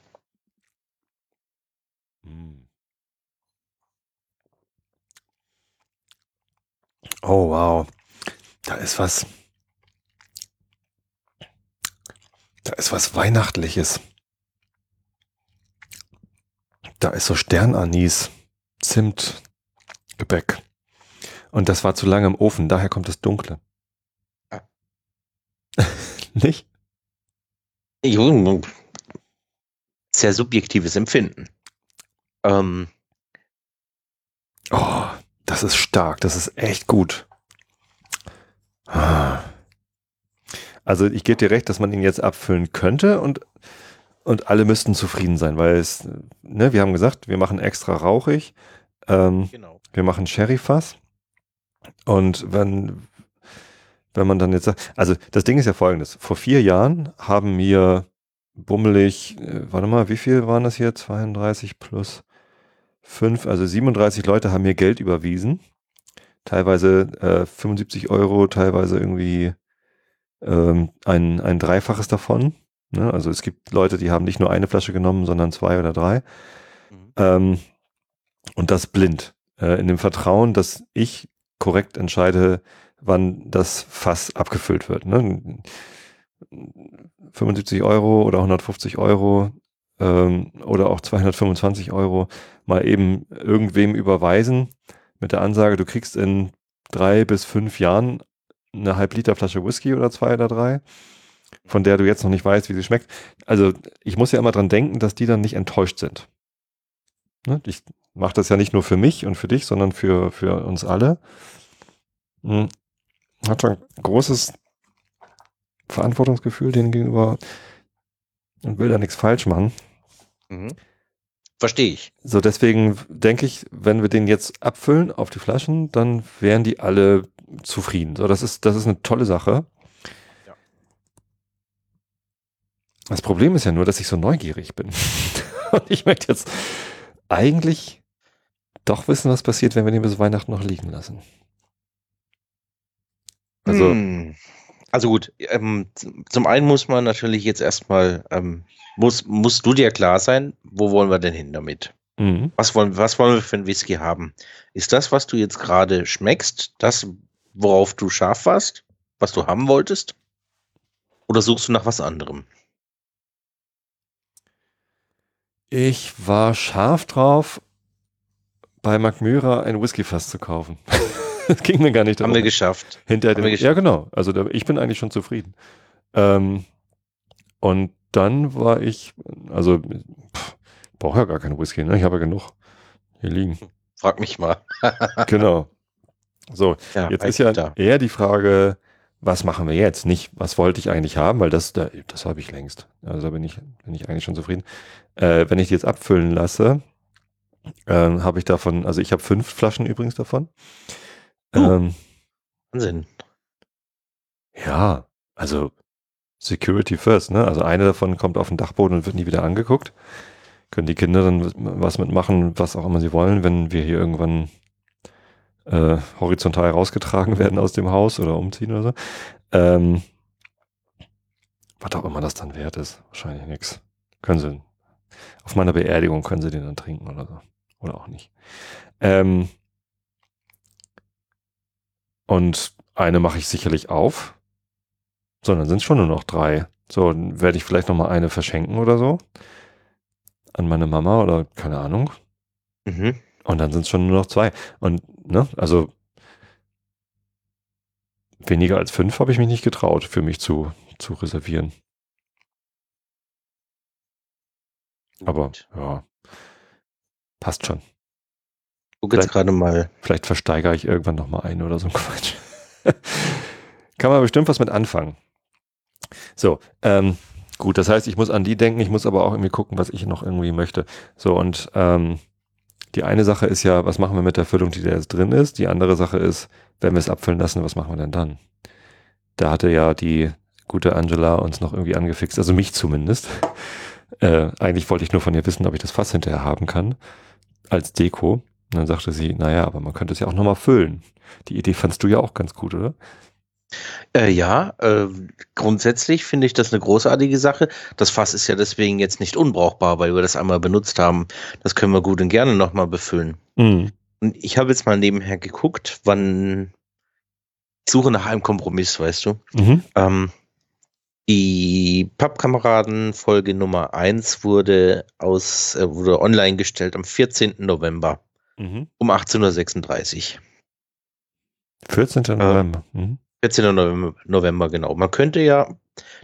Oh, wow. Da ist was. Da ist was Weihnachtliches. Da ist so Sternanis, Zimt, Gebäck. Und das war zu lange im Ofen, daher kommt das Dunkle. Ah. Nicht? Sehr subjektives Empfinden. Ähm, Oh, das ist stark, das ist echt gut. Ah. Also ich gebe dir recht, dass man ihn jetzt abfüllen könnte und, und alle müssten zufrieden sein, weil es, ne, wir haben gesagt, wir machen extra rauchig, ähm, genau. wir machen Sherry-Fass und wenn, wenn man dann jetzt sagt, also das Ding ist ja folgendes, vor vier Jahren haben mir bummelig, äh, warte mal, wie viel waren das hier? 32 plus 5, also 37 Leute haben mir Geld überwiesen. Teilweise äh, 75 Euro, teilweise irgendwie ähm, ein, ein Dreifaches davon. Ne? Also es gibt Leute, die haben nicht nur eine Flasche genommen, sondern zwei oder drei. Mhm. Ähm, und das blind. Äh, in dem Vertrauen, dass ich korrekt entscheide, wann das Fass abgefüllt wird. Ne? 75 Euro oder 150 Euro ähm, oder auch 225 Euro mal eben irgendwem überweisen mit der Ansage, du kriegst in drei bis fünf Jahren eine halb Liter Flasche Whisky oder zwei oder drei, von der du jetzt noch nicht weißt, wie sie schmeckt. Also ich muss ja immer dran denken, dass die dann nicht enttäuscht sind. Ne? Ich mache das ja nicht nur für mich und für dich, sondern für, für uns alle. Hm. Hat schon ein großes Verantwortungsgefühl denen gegenüber und will da nichts falsch machen. Mhm. Verstehe ich. So, deswegen denke ich, wenn wir den jetzt abfüllen auf die Flaschen, dann wären die alle zufrieden. So, das ist, das ist eine tolle Sache. Ja. Das Problem ist ja nur, dass ich so neugierig bin. Und ich möchte jetzt eigentlich doch wissen, was passiert, wenn wir den bis Weihnachten noch liegen lassen. Also, Hm. Also gut, ähm, zum einen muss man natürlich jetzt erstmal, ähm, muss, musst du dir klar sein, wo wollen wir denn hin damit? mhm. Was wollen, was wollen wir für einen Whisky haben? Ist das, was du jetzt gerade schmeckst, das, worauf du scharf warst, was du haben wolltest? Oder suchst du nach was anderem? ich war scharf drauf, bei Macmyra ein Whiskyfass zu kaufen. das ging mir gar nicht Haben wir geschafft. Hinter Haben dem, wir geschafft. ja, genau. Also da, ich bin eigentlich schon zufrieden. Ähm, und dann war ich, also brauche ja gar keinen Whisky, ne? Ich habe ja genug hier liegen. Frag mich mal. genau. So, Ja, jetzt ist ja da. eher die Frage, was machen wir jetzt? Nicht, was wollte ich eigentlich haben, weil das, da, das habe ich längst. Also da bin ich, bin ich eigentlich schon zufrieden. Äh, wenn ich die jetzt abfüllen lasse, ähm, habe ich davon, also ich habe fünf Flaschen übrigens davon. Uh. Ähm, Wahnsinn. Ja, also Security first, ne? Also eine davon kommt auf den Dachboden und wird nie wieder angeguckt. Können die Kinder dann was mitmachen, was auch immer sie wollen, wenn wir hier irgendwann äh, horizontal rausgetragen werden aus dem Haus oder umziehen oder so. Ähm, was auch immer das dann wert ist, wahrscheinlich nichts. Können sie. Auf meiner Beerdigung können sie den dann trinken oder so. Oder auch nicht. Ähm, und eine mache ich sicherlich auf. So, dann sind es schon nur noch drei. So, dann werde ich vielleicht noch mal eine verschenken oder so. An meine Mama oder keine Ahnung. Mhm. Und dann sind es schon nur noch zwei. Und, ne, also weniger als fünf habe ich mich nicht getraut, für mich zu, zu reservieren. Aber Gut. ja, passt schon. Jetzt Vielleicht- gerade mal. Vielleicht versteigere ich irgendwann noch mal eine oder so ein Quatsch. Kann man bestimmt was mit anfangen. So, ähm, gut, das heißt, ich muss an die denken, ich muss aber auch irgendwie gucken, was ich noch irgendwie möchte. So, und ähm, die eine Sache ist ja, was machen wir mit der Füllung, die da jetzt drin ist? Die andere Sache ist, wenn wir es abfüllen lassen, was machen wir denn dann? Da hatte ja die gute Angela uns noch irgendwie angefixt, also mich zumindest. Äh, eigentlich wollte ich nur von ihr wissen, ob ich das Fass hinterher haben kann, als Deko. Und dann sagte sie, naja, aber man könnte es ja auch nochmal füllen. Die Idee fandst du ja auch ganz gut, oder? Äh, ja, äh, grundsätzlich finde ich das eine großartige Sache. Das Fass ist ja deswegen jetzt nicht unbrauchbar, weil wir das einmal benutzt haben. Das können wir gut und gerne nochmal befüllen. Mhm. Und ich habe jetzt mal nebenher geguckt, wann ich suche nach einem Kompromiss, weißt du. Mhm. Ähm, die Pappkameraden Folge Nummer 1 wurde aus, äh, wurde online gestellt am 14. November Mhm. um 18.36 Uhr. 14. November. Mhm. 14. November, November, genau. Man könnte ja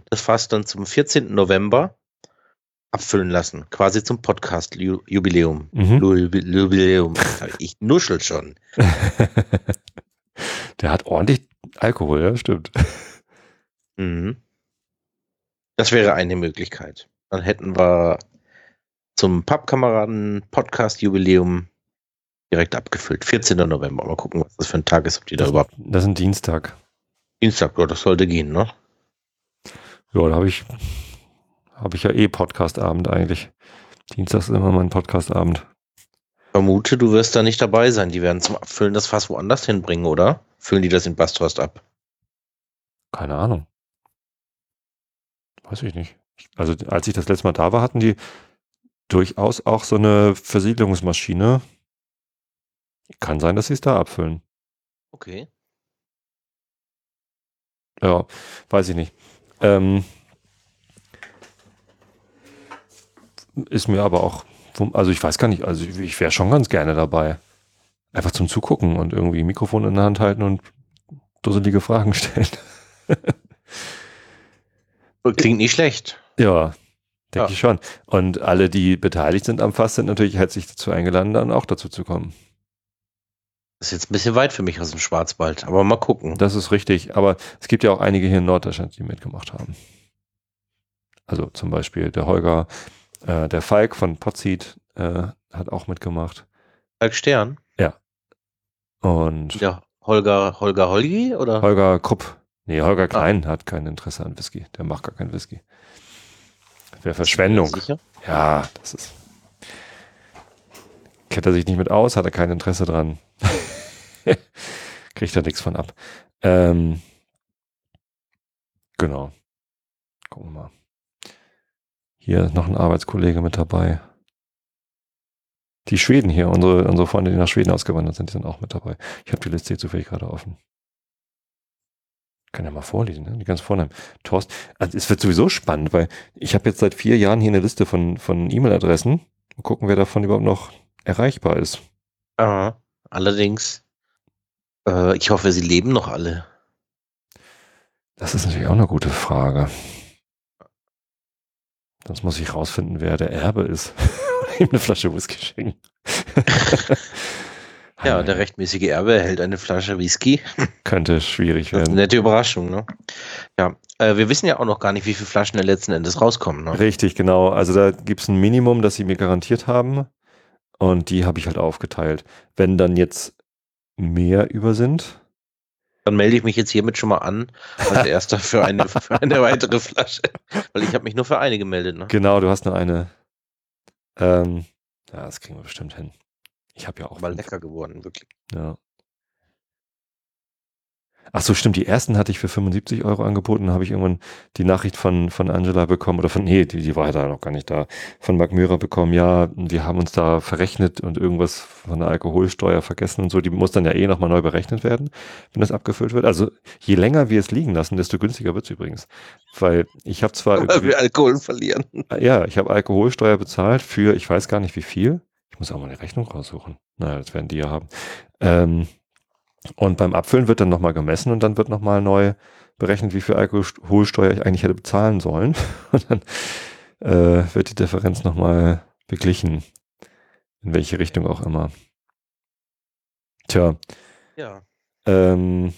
das Fass dann zum 14. November abfüllen lassen, quasi zum Podcast-Jubiläum. Mhm. Jubiläum. Ich nuschel schon. Der hat ordentlich Alkohol, ja, stimmt. Mhm. Das wäre eine Möglichkeit. Dann hätten wir zum Pappkameraden Podcast Jubiläum direkt abgefüllt. 14. November. Mal gucken, was das für ein Tag ist, ob die da überhaupt. das ist ein Dienstag. Dienstag, ja, das sollte gehen, ne? Ja, da habe ich, habe ich ja eh Podcastabend eigentlich. Dienstag ist immer mein Podcastabend. Vermute, du wirst da nicht dabei sein. Die werden zum Abfüllen das Fass woanders hinbringen, oder? Füllen die das in Basthorst ab? Keine Ahnung. Weiß ich nicht. Also als ich das letzte Mal da war, hatten die durchaus auch so eine Versiedlungsmaschine. Kann sein, dass sie es da abfüllen. Okay. Ja, weiß ich nicht. Ähm, ist mir aber auch, also ich weiß gar nicht, also ich, wäre schon ganz gerne dabei. Einfach zum Zugucken und irgendwie Mikrofon in der Hand halten und dusselige Fragen stellen. Klingt nicht schlecht. Ja, denke Ja. ich schon. Und alle, die beteiligt sind am Fass, sind natürlich herzlich dazu eingeladen, dann auch dazu zu kommen. Ist jetzt ein bisschen weit für mich aus dem Schwarzwald, aber mal gucken. Das ist richtig. Aber es gibt ja auch einige hier in Norddeutschland, die mitgemacht haben. Also zum Beispiel der Holger, äh, der Falk von Potseed äh, hat auch mitgemacht. Falk Stern? Und Ja, Holger, Holger Holgi oder? Holger Krupp. Nee, Holger Klein hat kein Interesse an Whisky. Der macht gar keinen Whisky. Wäre Verschwendung. Sicher? Ja, das ist. Kennt er sich nicht mit aus, hat er kein Interesse dran. Kriegt er nichts von ab. Ähm, genau. Gucken wir mal. Hier ist noch ein Arbeitskollege mit dabei. Die Schweden hier, unsere, unsere Freunde, die nach Schweden ausgewandert sind, die sind auch mit dabei. Ich habe die Liste hier zufällig gerade offen. Kann ja mal vorlesen, ne? die ganz vornehmen. Thorsten, also es wird sowieso spannend, weil ich habe jetzt seit vier Jahren hier eine Liste von, von E-Mail-Adressen. Gucken, wer davon überhaupt noch erreichbar ist. Aha. Allerdings, äh, ich hoffe, sie leben noch alle. Das ist natürlich auch eine gute Frage. Sonst muss ich rausfinden, wer der Erbe ist. Ihm eine Flasche Whisky schenken. Ja, der rechtmäßige Erbe erhält eine Flasche Whisky. Könnte schwierig Das ist eine werden. nette Überraschung, ne? Ja, äh, wir wissen ja auch noch gar nicht, wie viele Flaschen da letzten Endes rauskommen. Ne? Richtig, genau. Also da gibt es ein Minimum, das sie mir garantiert haben. Und die habe ich halt aufgeteilt. Wenn dann jetzt mehr über sind, Dann melde ich mich jetzt hiermit schon mal an als erster für eine, für eine weitere Flasche. Weil ich habe mich nur für eine gemeldet. Ne? genau, du hast nur eine. Ähm, ja, das kriegen wir bestimmt hin. Ich habe ja auch. War lecker geworden, wirklich. Ja. Ach so, stimmt. Die ersten hatte ich für 75 Euro angeboten. Dann habe ich irgendwann die Nachricht von, von Angela bekommen oder von, nee, die, die war ja da noch gar nicht da, von Mark Möhrer bekommen. Ja, wir haben uns da verrechnet und irgendwas von der Alkoholsteuer vergessen und so. Die muss dann ja eh nochmal neu berechnet werden, wenn das abgefüllt wird. Also je länger wir es liegen lassen, desto günstiger wird es übrigens. Weil ich habe zwar Weil wir Alkohol verlieren. ja, ich habe Alkoholsteuer bezahlt für, ich weiß gar nicht wie viel. Ich muss auch mal eine Rechnung raussuchen. Naja, das werden die ja haben. Ähm, und beim Abfüllen wird dann nochmal gemessen und dann wird nochmal neu berechnet, wie viel Alkoholsteuer ich eigentlich hätte bezahlen sollen. Und dann äh, wird die Differenz nochmal beglichen. In welche Richtung auch immer. Tja. Ja. Ähm,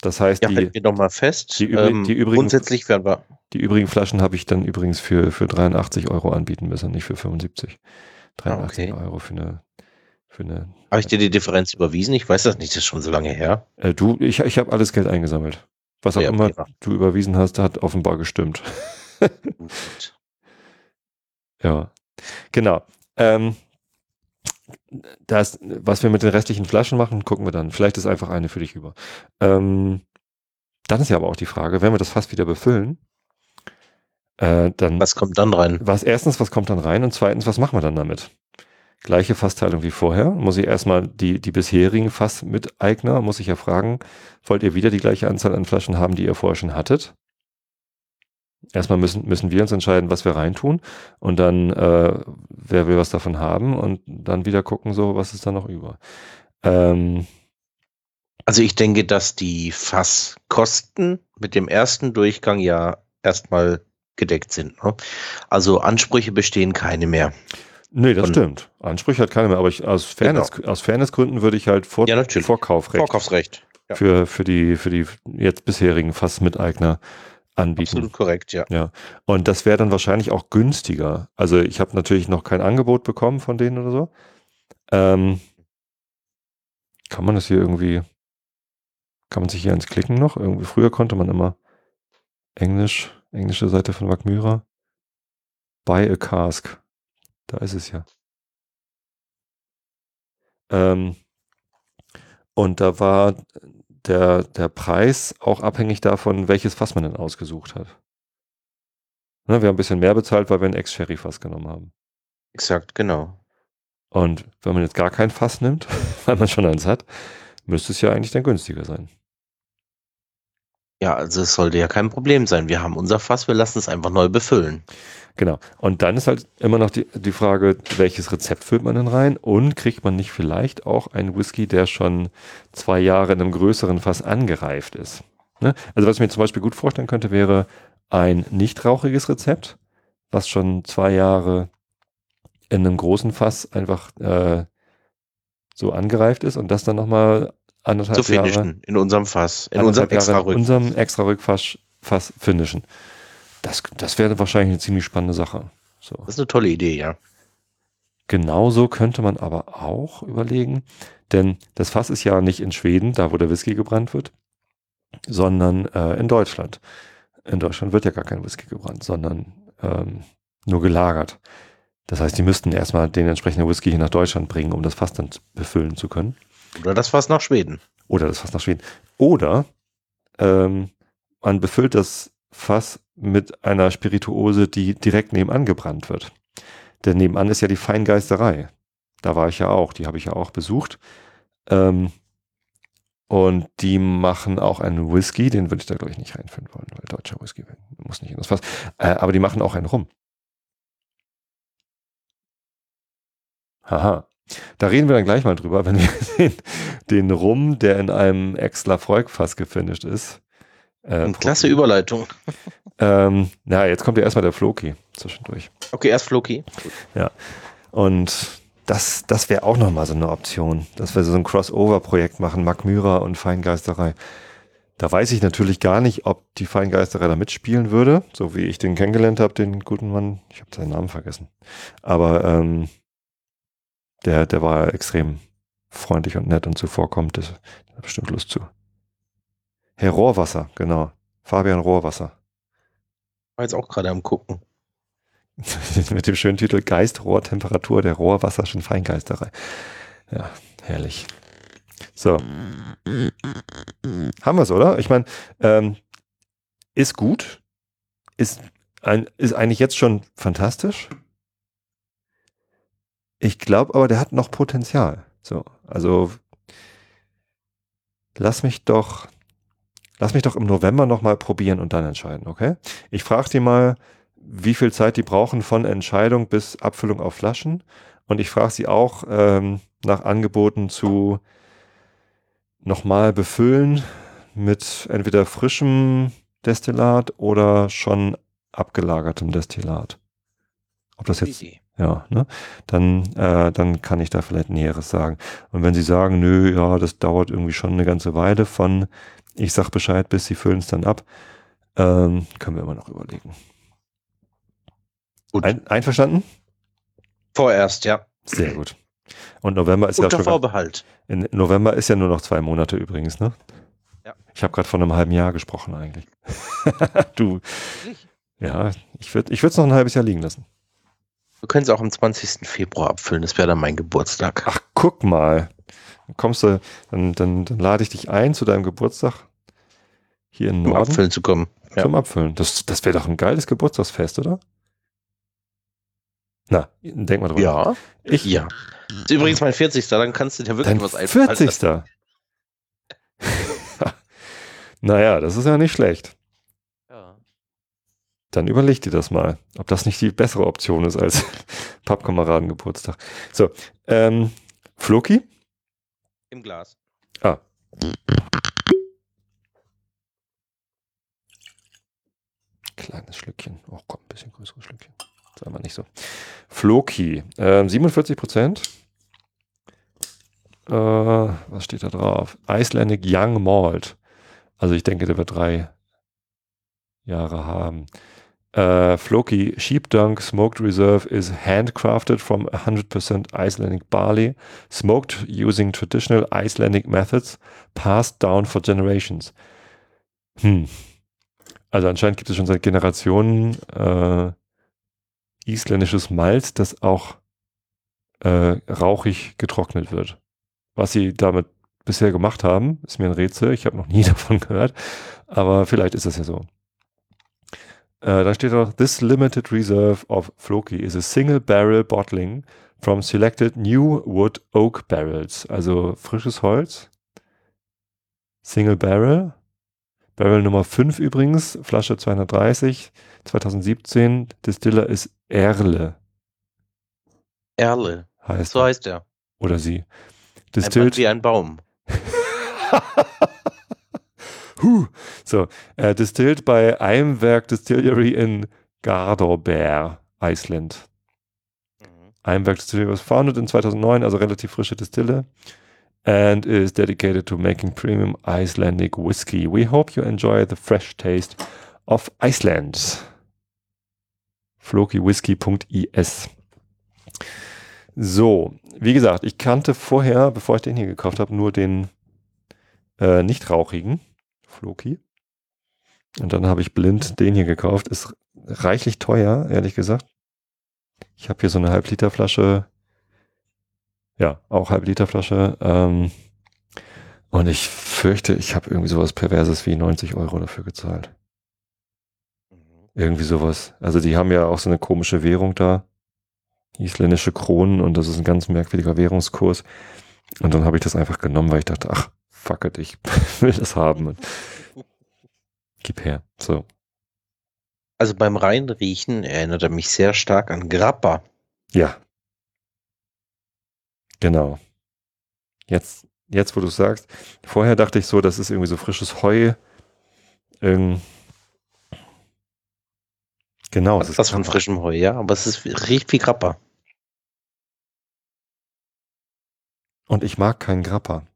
das heißt, Ja, die, wir doch mal fest. die übri- die übrigen- grundsätzlich werden wir. die übrigen Flaschen habe ich dann übrigens für, für 83 Euro anbieten müssen, nicht für 75. 83 Ah, okay. Euro für eine, eine. Habe ich dir die Differenz überwiesen? Ich weiß das nicht, das ist schon so lange her. Äh, du, ich, ich habe alles Geld eingesammelt. Was auch Ja, immer prima. du überwiesen hast, hat offenbar gestimmt. Ja, genau. Ähm, das, was wir mit den restlichen Flaschen machen, gucken wir dann. Vielleicht ist einfach eine für dich über. Ähm, dann ist ja aber auch die Frage, wenn wir das Fass wieder befüllen, äh, dann Was kommt dann rein? was erstens, was kommt dann rein und zweitens, was machen wir dann damit? Gleiche Fassteilung wie vorher. Muss ich erstmal die, die bisherigen Fassmiteigner, muss ich ja fragen, wollt ihr wieder die gleiche Anzahl an Flaschen haben, die ihr vorher schon hattet? Erstmal müssen, müssen wir uns entscheiden, was wir reintun und dann, äh, wer will was davon haben und dann wieder gucken, so, was ist da noch über. Ähm, Also ich denke, dass die Fasskosten mit dem ersten Durchgang ja erstmal gedeckt sind. Ne? Also Ansprüche bestehen keine mehr. Nee, das stimmt. Ansprüche hat keiner mehr, aber ich, aus, Fairness, aus Fairnessgründen würde ich halt vor, Ja. Vorkaufrecht Vorkaufsrecht. Ja. für, für die, für die jetzt bisherigen Fassmiteigner anbieten. Absolut korrekt, ja. Und das wäre dann wahrscheinlich auch günstiger. Also ich habe natürlich noch kein Angebot bekommen von denen oder so. Ähm, kann man das hier irgendwie, kann man sich hier ans Klicken noch? Irgendwie früher konnte man immer Englisch, englische Seite von Wagmyra. Buy a cask. Da ist es ja. Ähm, und da war der, der Preis auch abhängig davon, welches Fass man denn ausgesucht hat. Ne, wir haben ein bisschen mehr bezahlt, weil wir ein Ex-Sherry-Fass genommen haben. Exakt, genau. Und wenn man jetzt gar kein Fass nimmt, weil man schon eins hat, müsste es ja eigentlich dann günstiger sein. Ja, also es sollte ja kein Problem sein. Wir haben unser Fass, wir lassen es einfach neu befüllen. Genau. Und dann ist halt immer noch die, die Frage, welches Rezept füllt man denn rein? Und kriegt man nicht vielleicht auch einen Whisky, der schon zwei Jahre in einem größeren Fass angereift ist? Ne? Also was ich mir zum Beispiel gut vorstellen könnte, wäre ein nicht rauchiges Rezept, was schon zwei Jahre in einem großen Fass einfach äh, so angereift ist und das dann nochmal anderthalb Zu Jahre finishen in unserem Fass, in unserem Jahre extra in Rück. unserem extra Rückfass Fass finishen. Das, das wäre wahrscheinlich eine ziemlich spannende Sache. So. Das ist eine tolle Idee, ja. Genauso könnte man aber auch überlegen, denn das Fass ist ja nicht in Schweden, da wo der Whisky gebrannt wird, sondern äh, in Deutschland. In Deutschland wird ja gar kein Whisky gebrannt, sondern ähm, nur gelagert. Das heißt, die müssten erstmal den entsprechenden Whisky hier nach Deutschland bringen, um das Fass dann befüllen zu können. Oder das Fass nach Schweden. Oder das Fass nach Schweden. Oder ähm, man befüllt das Fass mit einer Spirituose, die direkt nebenan gebrannt wird. Denn nebenan ist ja die Feingeisterei. Da war ich ja auch, die habe ich ja auch besucht. Ähm, und die machen auch einen Whisky, den würde ich da glaube ich nicht reinfinden wollen, weil deutscher Whisky muss nicht in das Fass. Äh, aber die machen auch einen Rum. Haha. Da reden wir dann gleich mal drüber, wenn wir den, den Rum, der in einem Ex-Lafroig-Fass gefinisht ist. Äh, Klasse Überleitung. ähm, na, jetzt kommt ja erstmal der Floki zwischendurch. Okay, erst Floki. Und das, das wäre auch nochmal so eine Option, dass wir so ein Crossover-Projekt machen, Magmyra und Feingeisterei. Da weiß ich natürlich gar nicht, ob die Feingeisterei da mitspielen würde, so wie ich den kennengelernt habe, den guten Mann. Ich habe seinen Namen vergessen. Aber ähm, der, der war extrem freundlich und nett und zuvorkommt. Das hat bestimmt Lust zu. Herr Rohrwasser, genau. Fabian Rohrwasser. War jetzt auch gerade am gucken. Mit dem schönen Titel Geist, Rohrtemperatur der Rohrwasserschen Feingeisterei. Ja, herrlich. So. Haben wir es, oder? Ich meine, ähm, ist gut. Ist, ein, ist eigentlich jetzt schon fantastisch. Ich glaube aber, der hat noch Potenzial. So, also lass mich doch, lass mich doch im November nochmal probieren und dann entscheiden, okay? Ich frage die mal, wie viel Zeit die brauchen von Entscheidung bis Abfüllung auf Flaschen. Und ich frage sie auch ähm, nach Angeboten zu nochmal befüllen mit entweder frischem Destillat oder schon abgelagertem Destillat. Ob das jetzt, Idee. Ja, ne? Dann, äh, dann kann ich da vielleicht Näheres sagen. Und wenn Sie sagen, nö, ja, das dauert irgendwie schon eine ganze Weile von, ich sag Bescheid, bis Sie füllen es dann ab, ähm, können wir immer noch überlegen. Gut. Ein, einverstanden? Vorerst, ja. Sehr gut. Und November ist ja Unter schon. Vorbehalt. In November ist ja nur noch zwei Monate übrigens, ne? Ja. Ich habe gerade von einem halben Jahr gesprochen eigentlich. du, ja, ich würde ich würde es noch ein halbes Jahr liegen lassen. Wir können es auch am 20. Februar abfüllen. Das wäre dann mein Geburtstag. Ach, guck mal. Dann kommst du, dann, dann, dann lade ich dich ein zu deinem Geburtstag hier in um Norden abfüllen zu kommen. Ja. zum Abfüllen. Das, das wäre doch ein geiles Geburtstagsfest, oder? Na, denk mal drüber. Ja. Ich, Ja. Das ist übrigens mein 40. Dann kannst du dir wirklich Dein was einfallen 40. lassen. naja, das ist ja nicht schlecht. Dann überleg dir das mal, ob das nicht die bessere Option ist als Pappkameradengeburtstag. So, ähm, Floki? Im Glas. Ah. Kleines Schlückchen. Oh komm, ein bisschen größeres Schlückchen. Sei mal nicht so. Floki, ähm, 47 Prozent. Äh, was steht da drauf? Icelandic Young Malt. Also ich denke, der wird drei Jahre haben. Uh, Floki Sheepdunk Smoked Reserve is handcrafted from 100% Icelandic barley, smoked using traditional Icelandic methods, passed down for generations. Hm. Also anscheinend gibt es schon seit Generationen äh, isländisches Malz, das auch äh, rauchig getrocknet wird. Was sie damit bisher gemacht haben, ist mir ein Rätsel. Ich habe noch nie davon gehört, aber vielleicht ist das ja so. Äh, da steht auch, this limited reserve of Floki is a single barrel bottling from selected new wood oak barrels. Also frisches Holz. Single barrel. Barrel Nummer 5 übrigens, Flasche 230, 2017. Distiller ist Erle, Erle. heißt So heißt er. Oder sie. Ein Mann Distilled. wie ein Baum. huh. So, äh, distilled bei Eimwerk Distillery in Gardorber, Iceland. Mhm. Eimwerk Distillery was founded in 2009, also relativ frische Distille. And is dedicated to making premium Icelandic whiskey. We hope you enjoy the fresh taste of Iceland. flokiwhisky.is So, wie gesagt, ich kannte vorher, bevor ich den hier gekauft habe, nur den äh, nicht rauchigen Floki. Und dann habe ich blind den hier gekauft. Ist reichlich teuer, ehrlich gesagt. Ich habe hier so eine Halbliterflasche. Ja, auch Halbliterflasche. Ähm, und ich fürchte, ich habe irgendwie sowas Perverses wie 90 Euro dafür gezahlt. Mhm. Irgendwie sowas. Also die haben ja auch so eine komische Währung da. Isländische Kronen und das ist ein ganz merkwürdiger Währungskurs. Und dann habe ich das einfach genommen, weil ich dachte, ach, fuck it, ich will das haben. Und gib her. So. Also beim Reinriechen erinnert er mich sehr stark an Grappa. Ja. Genau. Jetzt, jetzt, wo du sagst, vorher dachte ich so, das ist irgendwie so frisches Heu. Ähm, genau. es ist Was von frischem Heu, ja, aber es ist, riecht wie Grappa. Und ich mag keinen Grappa.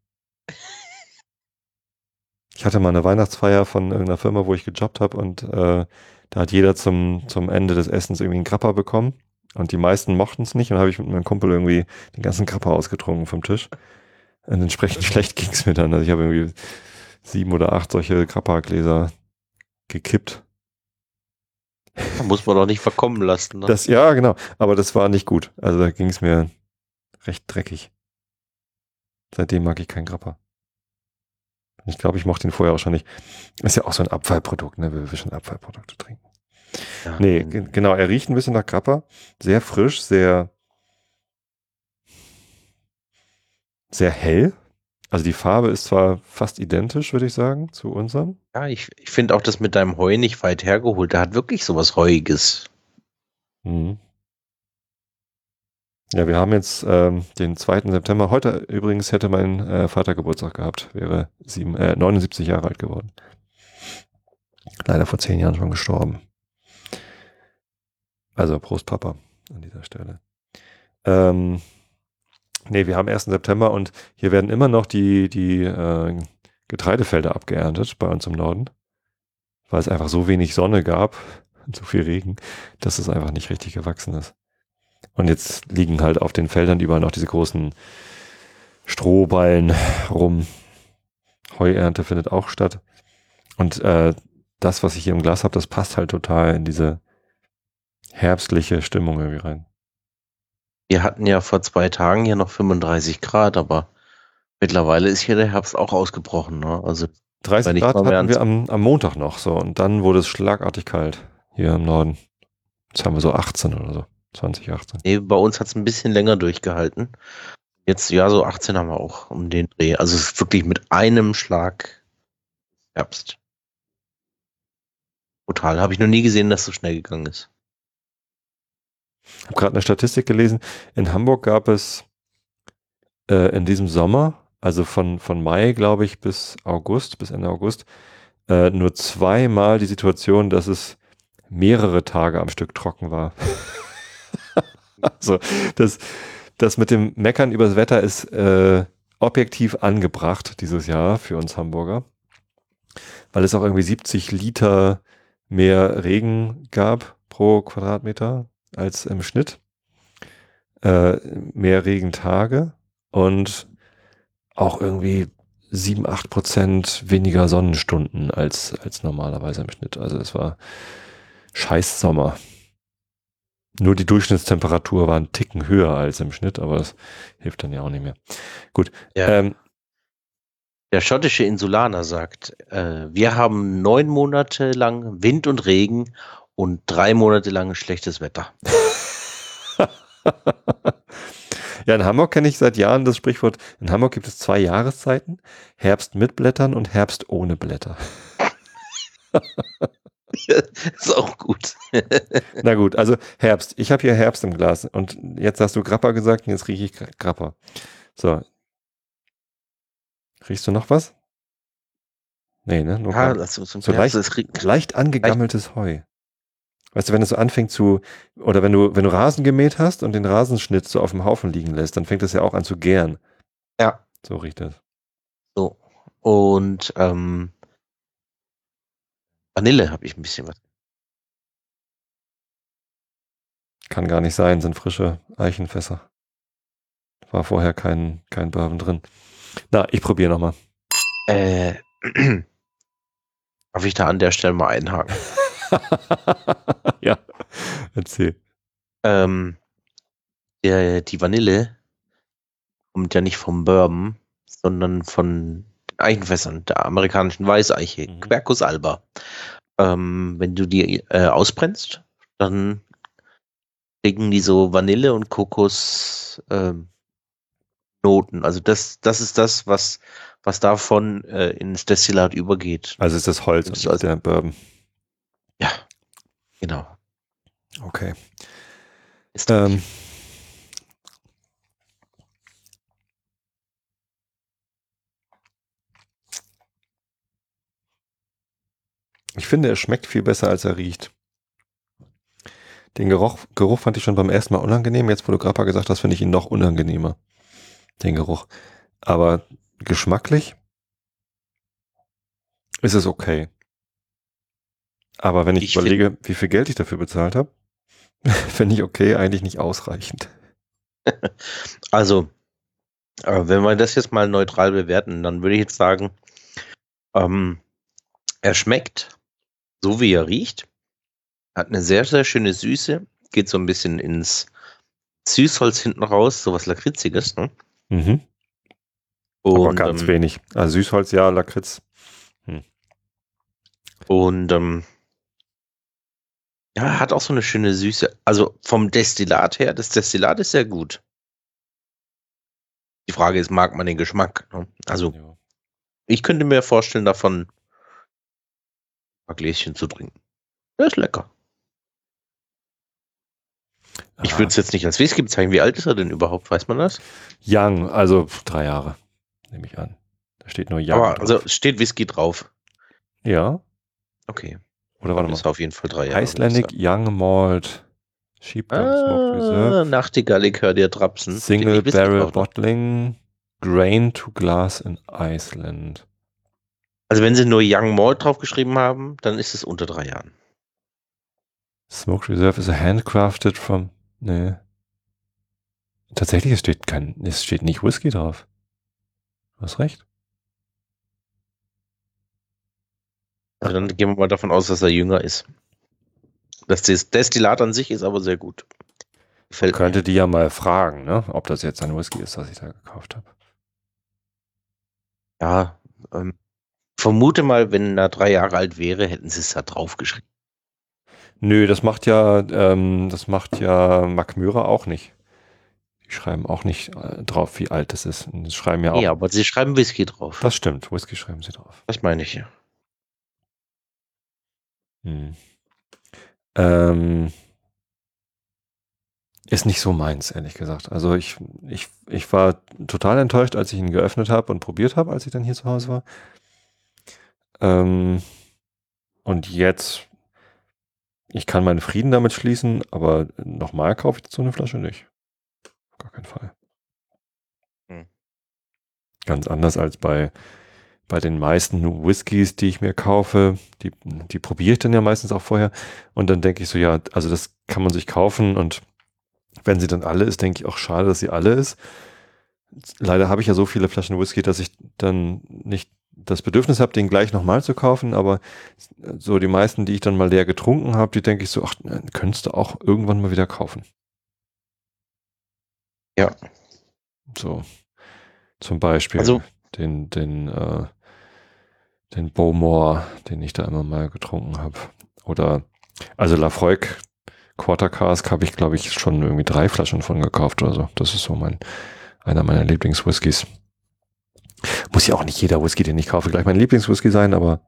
Ich hatte mal eine Weihnachtsfeier von irgendeiner Firma, wo ich gejobbt habe und äh, da hat jeder zum, zum Ende des Essens irgendwie einen Grappa bekommen und die meisten mochten es nicht und habe ich mit meinem Kumpel irgendwie den ganzen Grappa ausgetrunken vom Tisch. Und entsprechend schlecht ging es mir dann. Also ich habe irgendwie sieben oder acht solche Grappa-Gläser gekippt. Da muss man doch nicht verkommen lassen. Ne? Das, ja, genau. Aber das war nicht gut. Also da ging es mir recht dreckig. Seitdem mag ich keinen Grappa. Ich glaube, ich mochte ihn vorher auch schon nicht. Ist ja auch so ein Abfallprodukt, ne? Wir will schon Abfallprodukte trinken. ja. Nee, ge- genau, er riecht ein bisschen nach Grappa. Sehr frisch, sehr, sehr hell. Also die Farbe ist zwar fast identisch, würde ich sagen, zu unserem. ja, ich, ich finde auch das mit deinem Heu nicht weit hergeholt. Der hat wirklich sowas Heuiges. Mhm. Ja, wir haben jetzt ähm, den 2. September. Heute übrigens hätte mein äh, Vater Geburtstag gehabt, wäre sieben, äh, 79 Jahre alt geworden. Leider vor zehn Jahren schon gestorben. Also Prost Papa an dieser Stelle. Ähm, nee, wir haben 1. September und hier werden immer noch die, die äh, Getreidefelder abgeerntet bei uns im Norden, weil es einfach so wenig Sonne gab und so viel Regen, dass es einfach nicht richtig gewachsen ist. Und jetzt liegen halt auf den Feldern überall noch diese großen Strohballen rum. Heuernte findet auch statt. Und äh, das, was ich hier im Glas habe, das passt halt total in diese herbstliche Stimmung irgendwie rein. Wir hatten ja vor zwei Tagen hier noch 35 Grad, aber mittlerweile ist hier der Herbst auch ausgebrochen. Ne? Also 30 Grad hatten wir am, am Montag noch so und dann wurde es schlagartig kalt hier im Norden. Jetzt haben wir so 18 oder so, 2018. Nee, bei uns hat es ein bisschen länger durchgehalten. Jetzt, ja, so 18 haben wir auch um den Dreh. Also es ist wirklich mit einem Schlag Herbst. Total. Habe ich noch nie gesehen, dass es so schnell gegangen ist. Ich habe gerade eine Statistik gelesen. In Hamburg gab es äh, in diesem Sommer, also von, von Mai, glaube ich, bis August, bis Ende August, äh, nur zweimal die Situation, dass es mehrere Tage am Stück trocken war. also das, das mit dem Meckern übers Wetter ist äh, objektiv angebracht dieses Jahr für uns Hamburger, weil es auch irgendwie 70 Liter mehr Regen gab pro Quadratmeter als im Schnitt, äh, mehr Regentage und auch irgendwie 7, 8 Prozent weniger Sonnenstunden als, als normalerweise im Schnitt. Also es war scheiß Sommer. Nur die Durchschnittstemperatur war ein Ticken höher als im Schnitt, aber das hilft dann ja auch nicht mehr. Gut. Ja. Ähm, der schottische Insulaner sagt, äh, wir haben neun Monate lang Wind und Regen und drei Monate lang schlechtes Wetter. ja, in Hamburg kenne ich seit Jahren das Sprichwort, in Hamburg gibt es zwei Jahreszeiten, Herbst mit Blättern und Herbst ohne Blätter. ist auch gut. Na gut, also Herbst. Ich habe hier Herbst im Glas und jetzt hast du Grappa gesagt und jetzt rieche ich Grappa. So. Riechst du noch was? Nee, ne? Nur ja, das so, so leicht, leicht angegammeltes Heu. Weißt du, wenn es so anfängt zu, oder wenn du, wenn du Rasen gemäht hast und den Rasenschnitt so auf dem Haufen liegen lässt, dann fängt es ja auch an zu gären. Ja. So riecht das. So. Und ähm, Vanille habe ich ein bisschen was. Kann gar nicht sein, sind frische Eichenfässer. War vorher kein, kein Bourbon drin. Na, ich probiere nochmal. Äh, darf ich da an der Stelle mal einhaken? ja, erzähl. Ähm, der, die Vanille kommt ja nicht vom Bourbon, sondern von Eichenfässern, der amerikanischen Weißeiche, mhm. Quercus alba. Ähm, wenn du die äh, ausbrennst, dann kriegen die so Vanille und Kokos ähm, Noten. Also das, das ist das, was, was davon äh, ins Destillat übergeht. Also ist das Holz und also, der Bourbon. Ja, genau. Okay. Ist ähm, ich finde, er schmeckt viel besser, als er riecht. Den Geruch, Geruch fand ich schon beim ersten Mal unangenehm. Jetzt, wo du Grappa gesagt hast, finde ich ihn noch unangenehmer. Den Geruch. Aber geschmacklich ist es okay. Aber wenn ich, ich überlege, wie viel Geld ich dafür bezahlt habe, finde ich okay eigentlich nicht ausreichend. Also, äh, wenn wir das jetzt mal neutral bewerten, dann würde ich jetzt sagen, ähm, er schmeckt so, wie er riecht. Hat eine sehr, sehr schöne Süße. Geht so ein bisschen ins Süßholz hinten raus, sowas Lakritziges. Ne? Mhm. Und, Aber ganz ähm, wenig. Also Süßholz, ja, Lakritz. Hm. Und ähm, ja, hat auch so eine schöne Süße. Also vom Destillat her, das Destillat ist sehr gut. Die Frage ist, mag man den Geschmack? Ne? Also, ja. ich könnte mir vorstellen, davon ein Gläschen zu trinken. Der ist lecker. Ah. Ich würde es jetzt nicht als Whisky bezeichnen. Wie alt ist er denn überhaupt? Weiß man das? Young, also drei Jahre, nehme ich an. Da steht nur Young. Aber drauf. also steht Whisky drauf. Ja. Okay. Oder warte mal. Ist auf jeden Fall drei Jahre. Icelandic Young Malt Sheepdog Ah, Reserve. Nachtigall, ich höre dir trapsen. Single Barrel. Bottling. Grain to Glass in Iceland. Also wenn sie nur Young Malt draufgeschrieben haben, dann ist es unter drei Jahren. Smoked Reserve is a handcrafted from. Nee. Tatsächlich, es steht kein, es steht nicht Whisky drauf. Du hast recht. Also dann gehen wir mal davon aus, dass er jünger ist. Das Des- Destillat an sich ist aber sehr gut. Gefällt mir. Könnte die ja mal fragen, ne? ob das jetzt ein Whisky ist, was ich da gekauft habe. Ja, ähm, vermute mal, wenn er drei Jahre alt wäre, hätten sie es da draufgeschrieben. Nö, das macht ja, ähm, das macht ja Mac Myra auch nicht. Die schreiben auch nicht äh, drauf, wie alt es ist. Und schreiben ja auch. Ja, aber sie schreiben Whisky drauf. Das stimmt, Whisky schreiben sie drauf. Das meine ich ja. Hm. Ähm, ist nicht so meins, ehrlich gesagt. Also ich, ich, ich war total enttäuscht, als ich ihn geöffnet habe und probiert habe, als ich dann hier zu Hause war. Ähm, und jetzt, ich kann meinen Frieden damit schließen, aber nochmal kaufe ich so eine Flasche nicht. Auf gar keinen Fall. Hm. Ganz anders als bei, bei den meisten Whiskys, die ich mir kaufe. Die, die probiere ich dann ja meistens auch vorher. Und dann denke ich so, ja, also das kann man sich kaufen und wenn sie dann alle ist, denke ich auch schade, dass sie alle ist. Leider habe ich ja so viele Flaschen Whisky, dass ich dann nicht das Bedürfnis habe, den gleich nochmal zu kaufen, aber so die meisten, die ich dann mal leer getrunken habe, die denke ich so, ach, könntest du auch irgendwann mal wieder kaufen. Ja. So. Zum Beispiel Also- den, den, äh, den Bowmore, den ich da immer mal getrunken habe. Oder, also Lafroig Quarter Cask habe ich, glaube ich, schon irgendwie drei Flaschen von gekauft oder so. Das ist so mein, einer meiner Lieblingswhiskys. Muss ja auch nicht jeder Whisky, den ich kaufe, gleich mein Lieblingswhisky sein, aber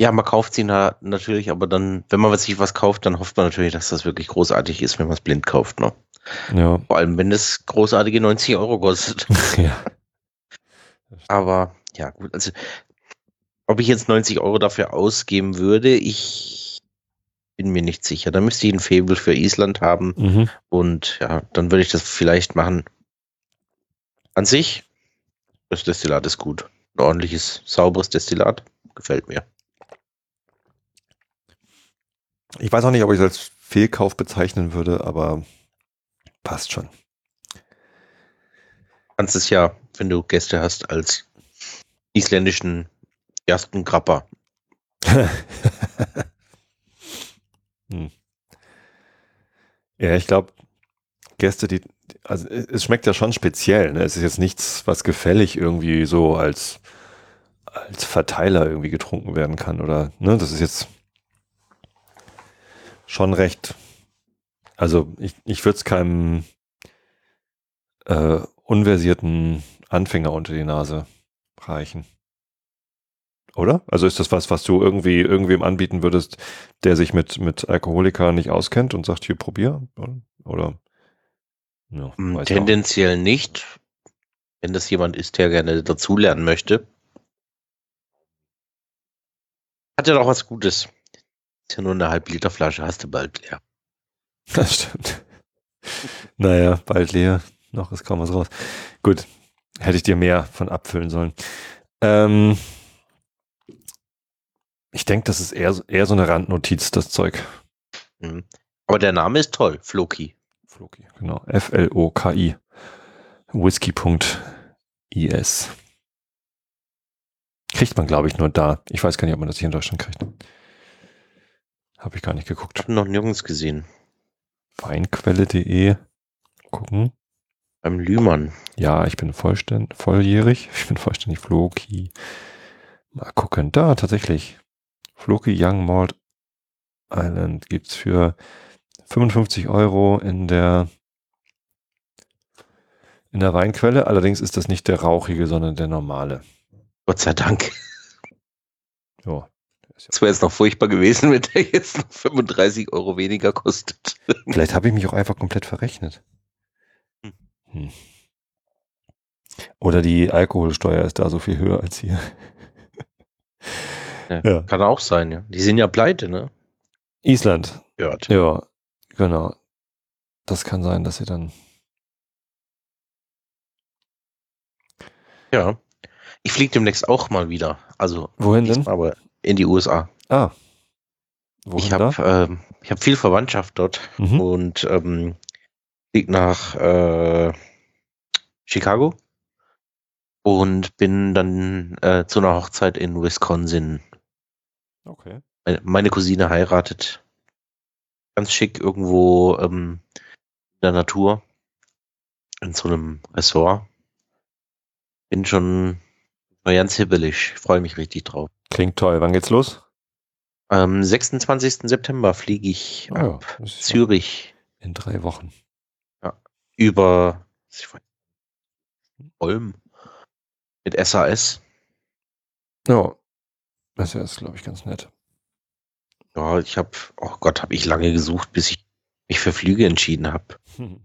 Ja, man kauft sie na, natürlich, aber dann, wenn man sich was kauft, dann hofft man natürlich, dass das wirklich großartig ist, wenn man es blind kauft. Ne? ja. Vor allem, wenn es großartige 90 Euro kostet. ja. Aber ja, gut, also ob ich jetzt 90 Euro dafür ausgeben würde, ich bin mir nicht sicher. Da müsste ich ein Faible für Island haben Mhm. und ja, dann würde ich das vielleicht machen. An sich, das Destillat ist gut. Ein ordentliches, sauberes Destillat. Gefällt mir. Ich weiß auch nicht, ob ich es als Fehlkauf bezeichnen würde, aber passt schon. Kannst es ja, wenn du Gäste hast, als isländischen ersten Grapper. hm. Ja, ich glaube, Gäste, die, also es schmeckt ja schon speziell. Ne? Es ist jetzt nichts, was gefällig irgendwie so als, als Verteiler irgendwie getrunken werden kann. Oder, ne, das ist jetzt schon recht. Also ich, ich würde es keinem äh, unversierten Anfänger unter die Nase reichen. Oder? Also ist das was, was du irgendwie irgendwem anbieten würdest, der sich mit, mit Alkoholiker nicht auskennt und sagt, hier probier? Oder? Ja, Hm, ich auch. Tendenziell nicht. Wenn das jemand ist, der gerne dazulernen möchte. Hat ja doch was Gutes. Ist ja nur eine Halb-Liter-Flasche, hast du bald leer. Das stimmt. naja, bald leer. Noch ist kaum was raus. Gut. Hätte ich dir mehr von abfüllen sollen. Ähm, ich denke, das ist eher, so- eher so eine Randnotiz, das Zeug. Mhm. Aber der Name ist toll, Floki. Floki, genau. F-L-O-K-I. Whisky.is. Kriegt man, glaube ich, nur da. Ich weiß gar nicht, ob man das hier in Deutschland kriegt. Habe ich gar nicht geguckt. Hab noch nirgends gesehen. Weinquelle.de. Gucken. Beim Lühmann. Ja, ich bin vollständ, volljährig. Ich bin vollständig Floki. Mal gucken. Da, tatsächlich. Floki Young Malt Island gibt's für 55 Euro in der in der Weinquelle. Allerdings ist das nicht der rauchige, sondern der normale. Gott sei Dank. Ja. Es wäre jetzt noch furchtbar gewesen, wenn der jetzt noch 35 Euro weniger kostet. Vielleicht habe ich mich auch einfach komplett verrechnet. Hm. Oder die Alkoholsteuer ist da so viel höher als hier. Ja, Ja. Kann auch sein, ja. Die sind ja pleite, ne? Island. Hört. Ja. Genau. Das kann sein, dass sie dann. Ja. Ich fliege demnächst auch mal wieder. Also Wohin denn? aber in die USA. Ah. Wohin ich habe ähm, ich hab viel Verwandtschaft dort Mhm. und ähm, fliege nach äh, Chicago und bin dann äh, zu einer Hochzeit in Wisconsin. Okay. Meine Cousine heiratet ganz schick irgendwo ähm, in der Natur in so einem Ressort. Bin schon ganz hibbelig, freue mich richtig drauf. Klingt toll. Wann geht's los? Am 26. September fliege ich ja, ab ja Zürich in drei Wochen. über ich weiß, Ulm mit SAS. Ja. Das ist, glaube ich, ganz nett. Ja, ich habe, oh Gott, habe ich lange gesucht, bis ich mich für Flüge entschieden habe.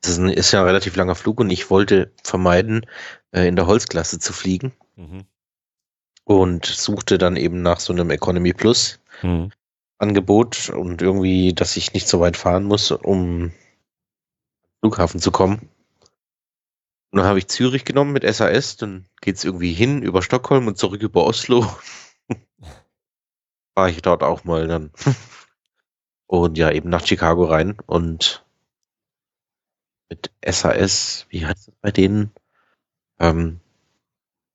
Das ist, ein, ist ja ein relativ langer Flug und ich wollte vermeiden, äh, in der Holzklasse zu fliegen Mhm. und suchte dann eben nach so einem Economy Plus Mhm. Angebot und irgendwie, dass ich nicht so weit fahren muss, um Flughafen zu kommen. Und dann habe ich Zürich genommen mit SAS, dann geht's irgendwie hin über Stockholm und zurück über Oslo. War ich dort auch mal dann. Und ja, eben nach Chicago rein und mit SAS, wie heißt das bei denen? Ähm,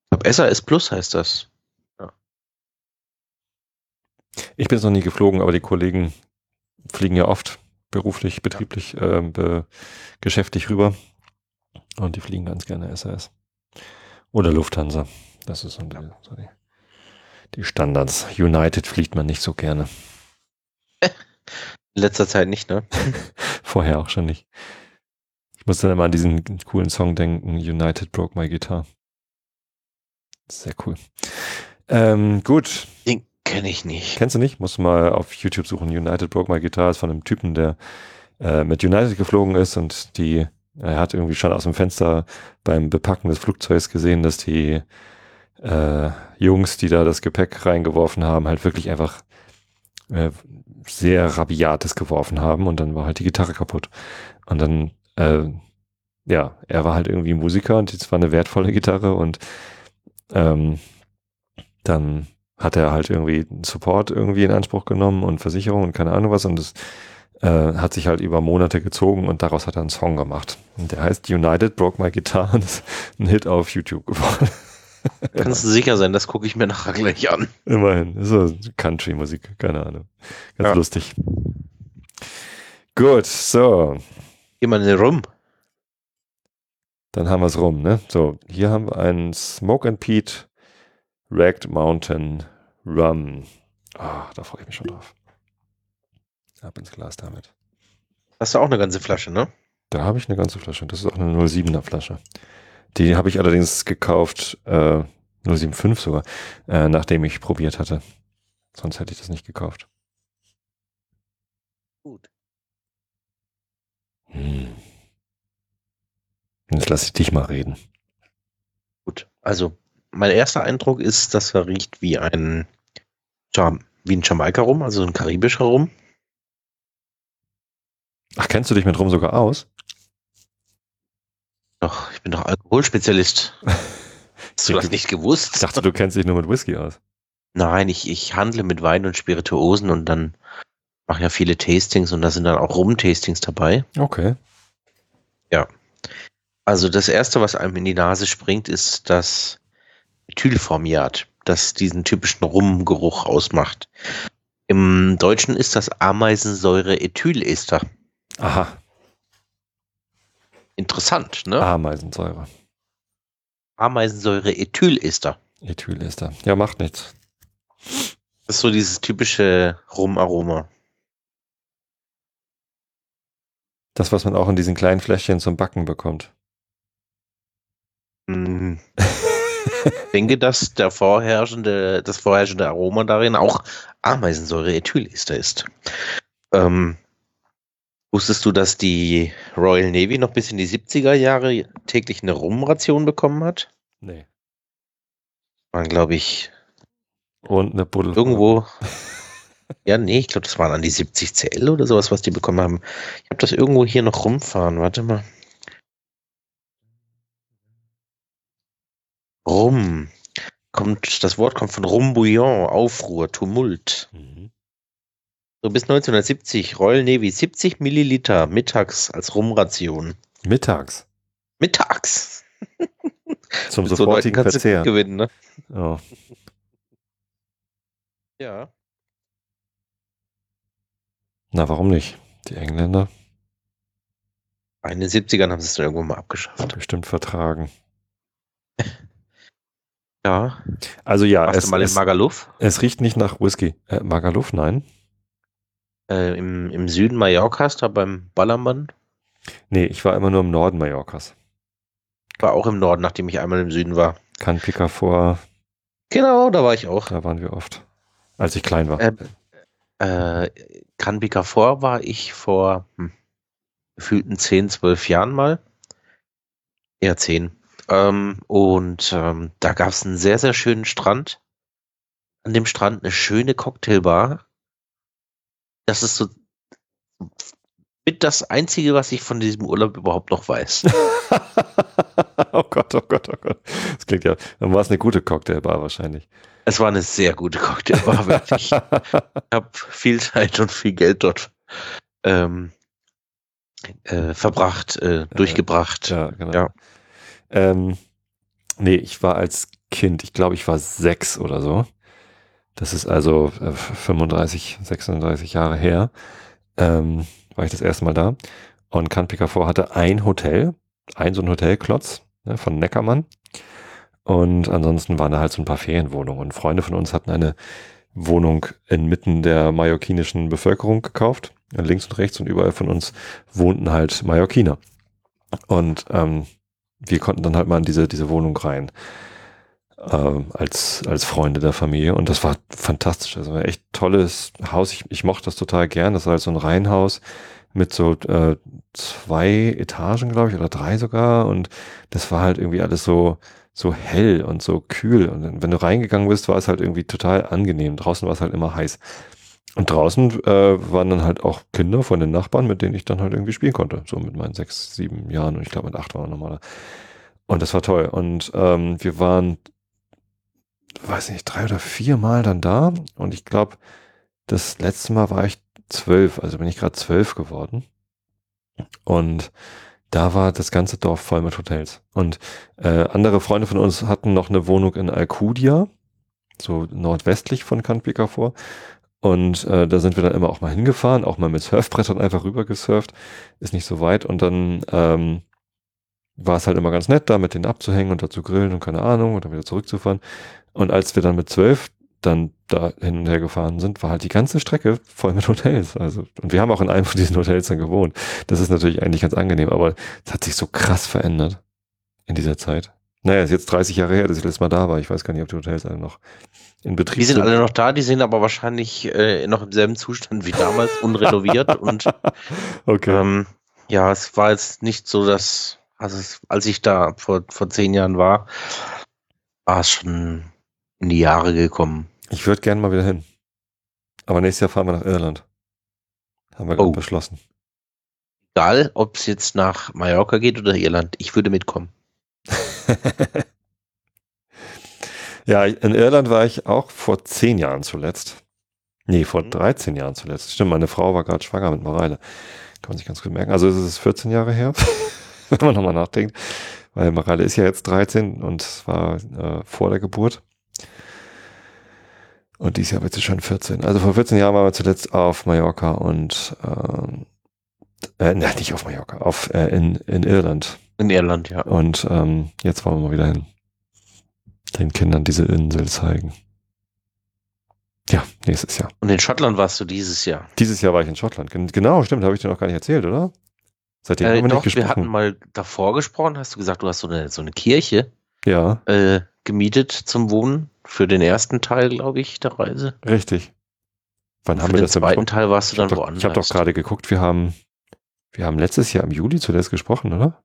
ich glaube, SAS Plus heißt das. Ich bin jetzt noch nie geflogen, aber die Kollegen fliegen ja oft beruflich, betrieblich, ähm, be geschäftlich rüber. Und die fliegen ganz gerne SAS. Oder Lufthansa. Das ist so die, so die, die Standards. United fliegt man nicht so gerne. In letzter Zeit nicht, ne? Vorher auch schon nicht. Ich muss dann immer an diesen coolen Song denken, United Broke My Guitar. Sehr cool. Ähm, gut, Den kenne ich nicht. Kennst du nicht? Musst du mal auf YouTube suchen. United Broke My Guitar ist von einem Typen, der äh, mit United geflogen ist und die, er hat irgendwie schon aus dem Fenster beim Bepacken des Flugzeugs gesehen, dass die äh, Jungs, die da das Gepäck reingeworfen haben, halt wirklich einfach äh, sehr rabiates geworfen haben und dann war halt die Gitarre kaputt. Und dann, äh, ja, er war halt irgendwie Musiker und es war eine wertvolle Gitarre und ähm, dann hat er halt irgendwie Support irgendwie in Anspruch genommen und Versicherung und keine Ahnung was und es äh, hat sich halt über Monate gezogen und daraus hat er einen Song gemacht. Und der heißt United Broke My Guitar und ist ein Hit auf YouTube geworden. Kannst du sicher sein, das gucke ich mir nachher gleich an. Immerhin. So Country-Musik, keine Ahnung. Ganz Ja. lustig. Gut, so. Mal rum. Dann haben wir es rum, ne? So, hier haben wir einen Smoke and Pete Ragged Mountain Rum. Ah, da freue ich mich schon drauf. Ab ins Glas damit. Hast du auch eine ganze Flasche, ne? Da habe ich eine ganze Flasche. Das ist auch eine 07er Flasche. Die habe ich allerdings gekauft, äh, 075 sogar, äh, nachdem ich probiert hatte. Sonst hätte ich das nicht gekauft. Gut. Hm. Jetzt lasse ich dich mal reden. Gut. Also, mein erster Eindruck ist, dass er riecht wie ein, wie ein Jamaika-Rum, also ein karibischer Rum. Ach, kennst du dich mit Rum sogar aus? Doch, ich bin doch Alkoholspezialist. Hast du das nicht Ich gewusst? dachte, du kennst dich nur mit Whisky aus. Nein, ich, ich handle mit Wein und Spirituosen und dann mache ja viele Tastings und da sind dann auch Rum-Tastings dabei. Okay. Also das erste, was einem in die Nase springt, ist das Methylformiat, das diesen typischen Rumgeruch ausmacht. Im Deutschen ist das Ameisensäure-Ethylester. Aha, Interessant, ne? Ameisensäure. Ameisensäure-Ethylester. Ethylester. Ja, macht nichts. Das ist so dieses typische Rumaroma. Das, was man auch in diesen kleinen Fläschchen zum Backen bekommt. Hm. Ich denke, dass der vorherrschende, das vorherrschende Aroma darin auch Ameisensäure-Ethylester ist. Ähm, wusstest du, dass die Royal Navy noch bis in die 70er Jahre täglich eine Rumration bekommen hat? Nee. Waren, glaube ich, Und eine Buddel. irgendwo Ja, nee, ich glaube, das waren an die 70 CL oder sowas, was die bekommen haben. Ich habe das irgendwo hier noch rumfahren. Warte mal. Rum. Kommt, das Wort kommt von Rumbouillon, Aufruhr, Tumult. Mhm. So bis 1970, Royal Navy, 70 Milliliter mittags als Rumration. Mittags. Mittags. Zum Mit so sofortigen du Verzehr. gewinnen, ne? Oh. Ja. Na, warum nicht? Die Engländer In den 70ern haben sie es dann irgendwo mal abgeschafft. bestimmt vertragen. Ja. Also ja, Warst es, du mal in es, Magaluf? es riecht nicht nach Whisky. Äh, Magaluf, nein. Äh, im, Im Süden Mallorcas, da beim Ballermann. Nee, ich war immer nur im Norden Mallorcas. War auch im Norden, nachdem ich einmal im Süden war. Can Picafort, Genau, da war ich auch. da waren wir oft. Als ich klein war. Äh, Äh, Can Picafort war ich vor hm, gefühlten 10, 12 Jahren mal. Eher 10. Ähm, und ähm, da gab es einen sehr, sehr schönen Strand. An dem Strand eine schöne Cocktailbar. Das ist so mit das Einzige, was ich von diesem Urlaub überhaupt noch weiß. oh Gott, oh Gott, oh Gott. Das klingt ja, dann war es eine gute Cocktailbar wahrscheinlich. Es war eine sehr gute Cocktailbar, wirklich. Ich habe viel Zeit und viel Geld dort ähm, äh, verbracht, äh, durchgebracht. ja, genau. Ja. Ähm, nee, ich war als Kind, ich glaube, ich war sechs oder so. Das ist also äh, 35, 36 Jahre her. Ähm, war ich das erste Mal da. Und Can Picafort hatte ein Hotel, ein so ein Hotelklotz ne, von Neckermann. Und ansonsten waren da halt so ein paar Ferienwohnungen. Und Freunde von uns hatten eine Wohnung inmitten der mallorquinischen Bevölkerung gekauft. Links und rechts und überall von uns wohnten halt Mallorquiner. Und ähm, wir konnten dann halt mal in diese, diese Wohnung rein. Ähm, als, als Freunde der Familie. Und das war fantastisch. Also ein echt tolles Haus. Ich, ich mochte das total gern. Das war halt so ein Reihenhaus mit so äh, zwei Etagen, glaube ich, oder drei sogar. Und das war halt irgendwie alles so, so hell und so kühl. Und wenn du reingegangen bist, war es halt irgendwie total angenehm. Draußen war es halt immer heiß. Und draußen äh, waren dann halt auch Kinder von den Nachbarn, mit denen ich dann halt irgendwie spielen konnte. So mit meinen sechs, sieben Jahren und ich glaube mit acht war nochmal. Und das war toll. Und ähm, wir waren, weiß nicht, drei oder vier Mal dann da. Und ich glaube, das letzte Mal war ich zwölf, also bin ich gerade zwölf geworden. Und da war das ganze Dorf voll mit Hotels. Und äh, andere Freunde von uns hatten noch eine Wohnung in Alcudia, so nordwestlich von Can Picafort. Und äh, da sind wir dann immer auch mal hingefahren, auch mal mit Surfbrettern einfach rüber gesurft. Ist nicht so weit. Und dann ähm, war es halt immer ganz nett, da mit denen abzuhängen und da zu grillen und keine Ahnung und dann wieder zurückzufahren. Und als wir dann mit zwölf dann da hin und her gefahren sind, war halt die ganze Strecke voll mit Hotels. Also, und wir haben auch in einem von diesen Hotels dann gewohnt. Das ist natürlich eigentlich ganz angenehm, aber es hat sich so krass verändert in dieser Zeit. Naja, ist jetzt 30 Jahre her, dass ich letztes Mal da war. Ich weiß gar nicht, ob die Hotels alle noch in Betrieb Die sind alle noch da, die sind aber wahrscheinlich äh, noch im selben Zustand wie damals, unrenoviert. und Okay. ähm, ja, es war jetzt nicht so, dass, also als ich da vor, vor zehn Jahren war, war es schon in die Jahre gekommen. Ich würde gerne mal wieder hin. Aber nächstes Jahr fahren wir nach Irland. Haben wir gerade Oh. beschlossen. Egal, ob es jetzt nach Mallorca geht oder Irland, ich würde mitkommen. ja, in Irland war ich auch vor zehn Jahren zuletzt. Nee, vor Mhm. 13 Jahren zuletzt. Stimmt, meine Frau war gerade schwanger mit Mareile. Kann man sich ganz gut merken. Also es ist 14 Jahre her, wenn man nochmal nachdenkt. Weil Mareile ist ja jetzt 13 und war äh, vor der Geburt. Und dieses Jahr wird sie schon 14. Also vor 14 Jahren waren wir zuletzt auf Mallorca und ähm, äh, nicht auf Mallorca, auf äh, in, in Irland. In Irland, ja. Und ähm, jetzt wollen wir mal wieder hin. Den Kindern diese Insel zeigen. Ja, nächstes Jahr. Und in Schottland warst du dieses Jahr. Dieses Jahr war ich in Schottland. Gen- Genau, stimmt, habe ich dir noch gar nicht erzählt, oder? Seitdem Äh, haben wir doch, nicht wir hatten gesprochen. mal davor gesprochen, hast du gesagt, du hast so eine, so eine Kirche ja, äh, gemietet zum Wohnen. Für den ersten Teil, glaube ich, der Reise. richtig. Wann haben wir das denn zweiten? Teil warst du Ich dann habe doch, woanders. ich hab doch gerade geguckt, wir haben, wir haben letztes Jahr im Juli zuletzt gesprochen, oder?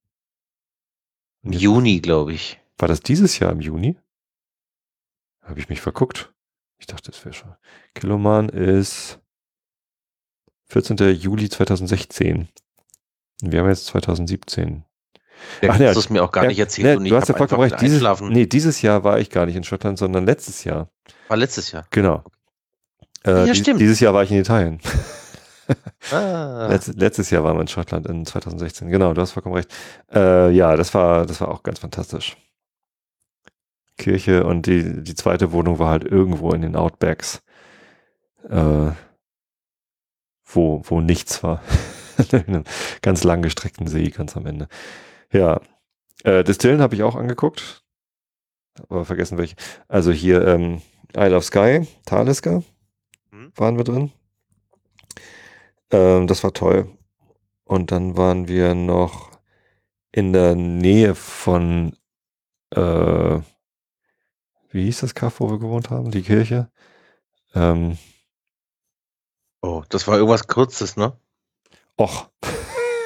Im Juni, glaube ich. War das dieses Jahr im Juni? Habe ich mich verguckt? Ich dachte, das wäre schon. Kiloman ist 14. Juli 2016. Und wir haben jetzt 2017. Ja, Ach, ja, es mir auch gar ja, nicht erzählt. und ich du hast ja vollkommen recht. Dieses, nee, dieses Jahr war ich gar nicht in Schottland, sondern letztes Jahr. War letztes Jahr. Genau. Ja, Äh, stimmt. Dieses Jahr war ich in Italien. Ah, Letz, letztes Jahr waren wir in Schottland in 2016. Genau, du hast vollkommen recht. Äh, ja, das war, das war auch ganz fantastisch. Kirche und die, die zweite Wohnung war halt irgendwo in den Outbacks, äh, wo, wo nichts war. in einem ganz langgestreckten See ganz am Ende. Ja, äh, Distillen habe ich auch angeguckt, aber vergessen welche. Also hier ähm, Isle of Skye, Talisker Mhm. waren wir drin. Ähm, das war toll. Und dann waren wir noch in der Nähe von, äh, wie hieß das Kaff, wo wir gewohnt haben? Die Kirche? Ähm, oh, das war irgendwas Kurzes, ne? och,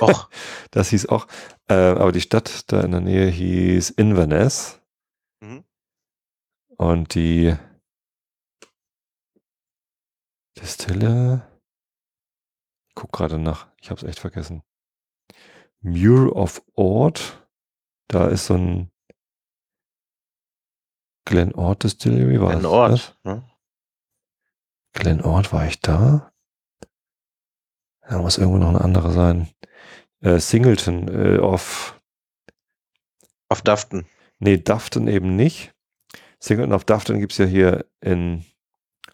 Och, das hieß auch. Äh, aber die Stadt da in der Nähe hieß Inverness. Mhm. Und die Distille. Ich guck gerade nach. Ich habe es echt vergessen. Muir of Ord. Da ist so ein Glen Ord Distillery. War das? Ort. Ne? Glen Ord, war ich da? Da muss irgendwo noch ein anderer sein. Äh, Singleton äh, of Auf Daften. Nee, Dufton eben nicht. Singleton of Dufton gibt's ja hier in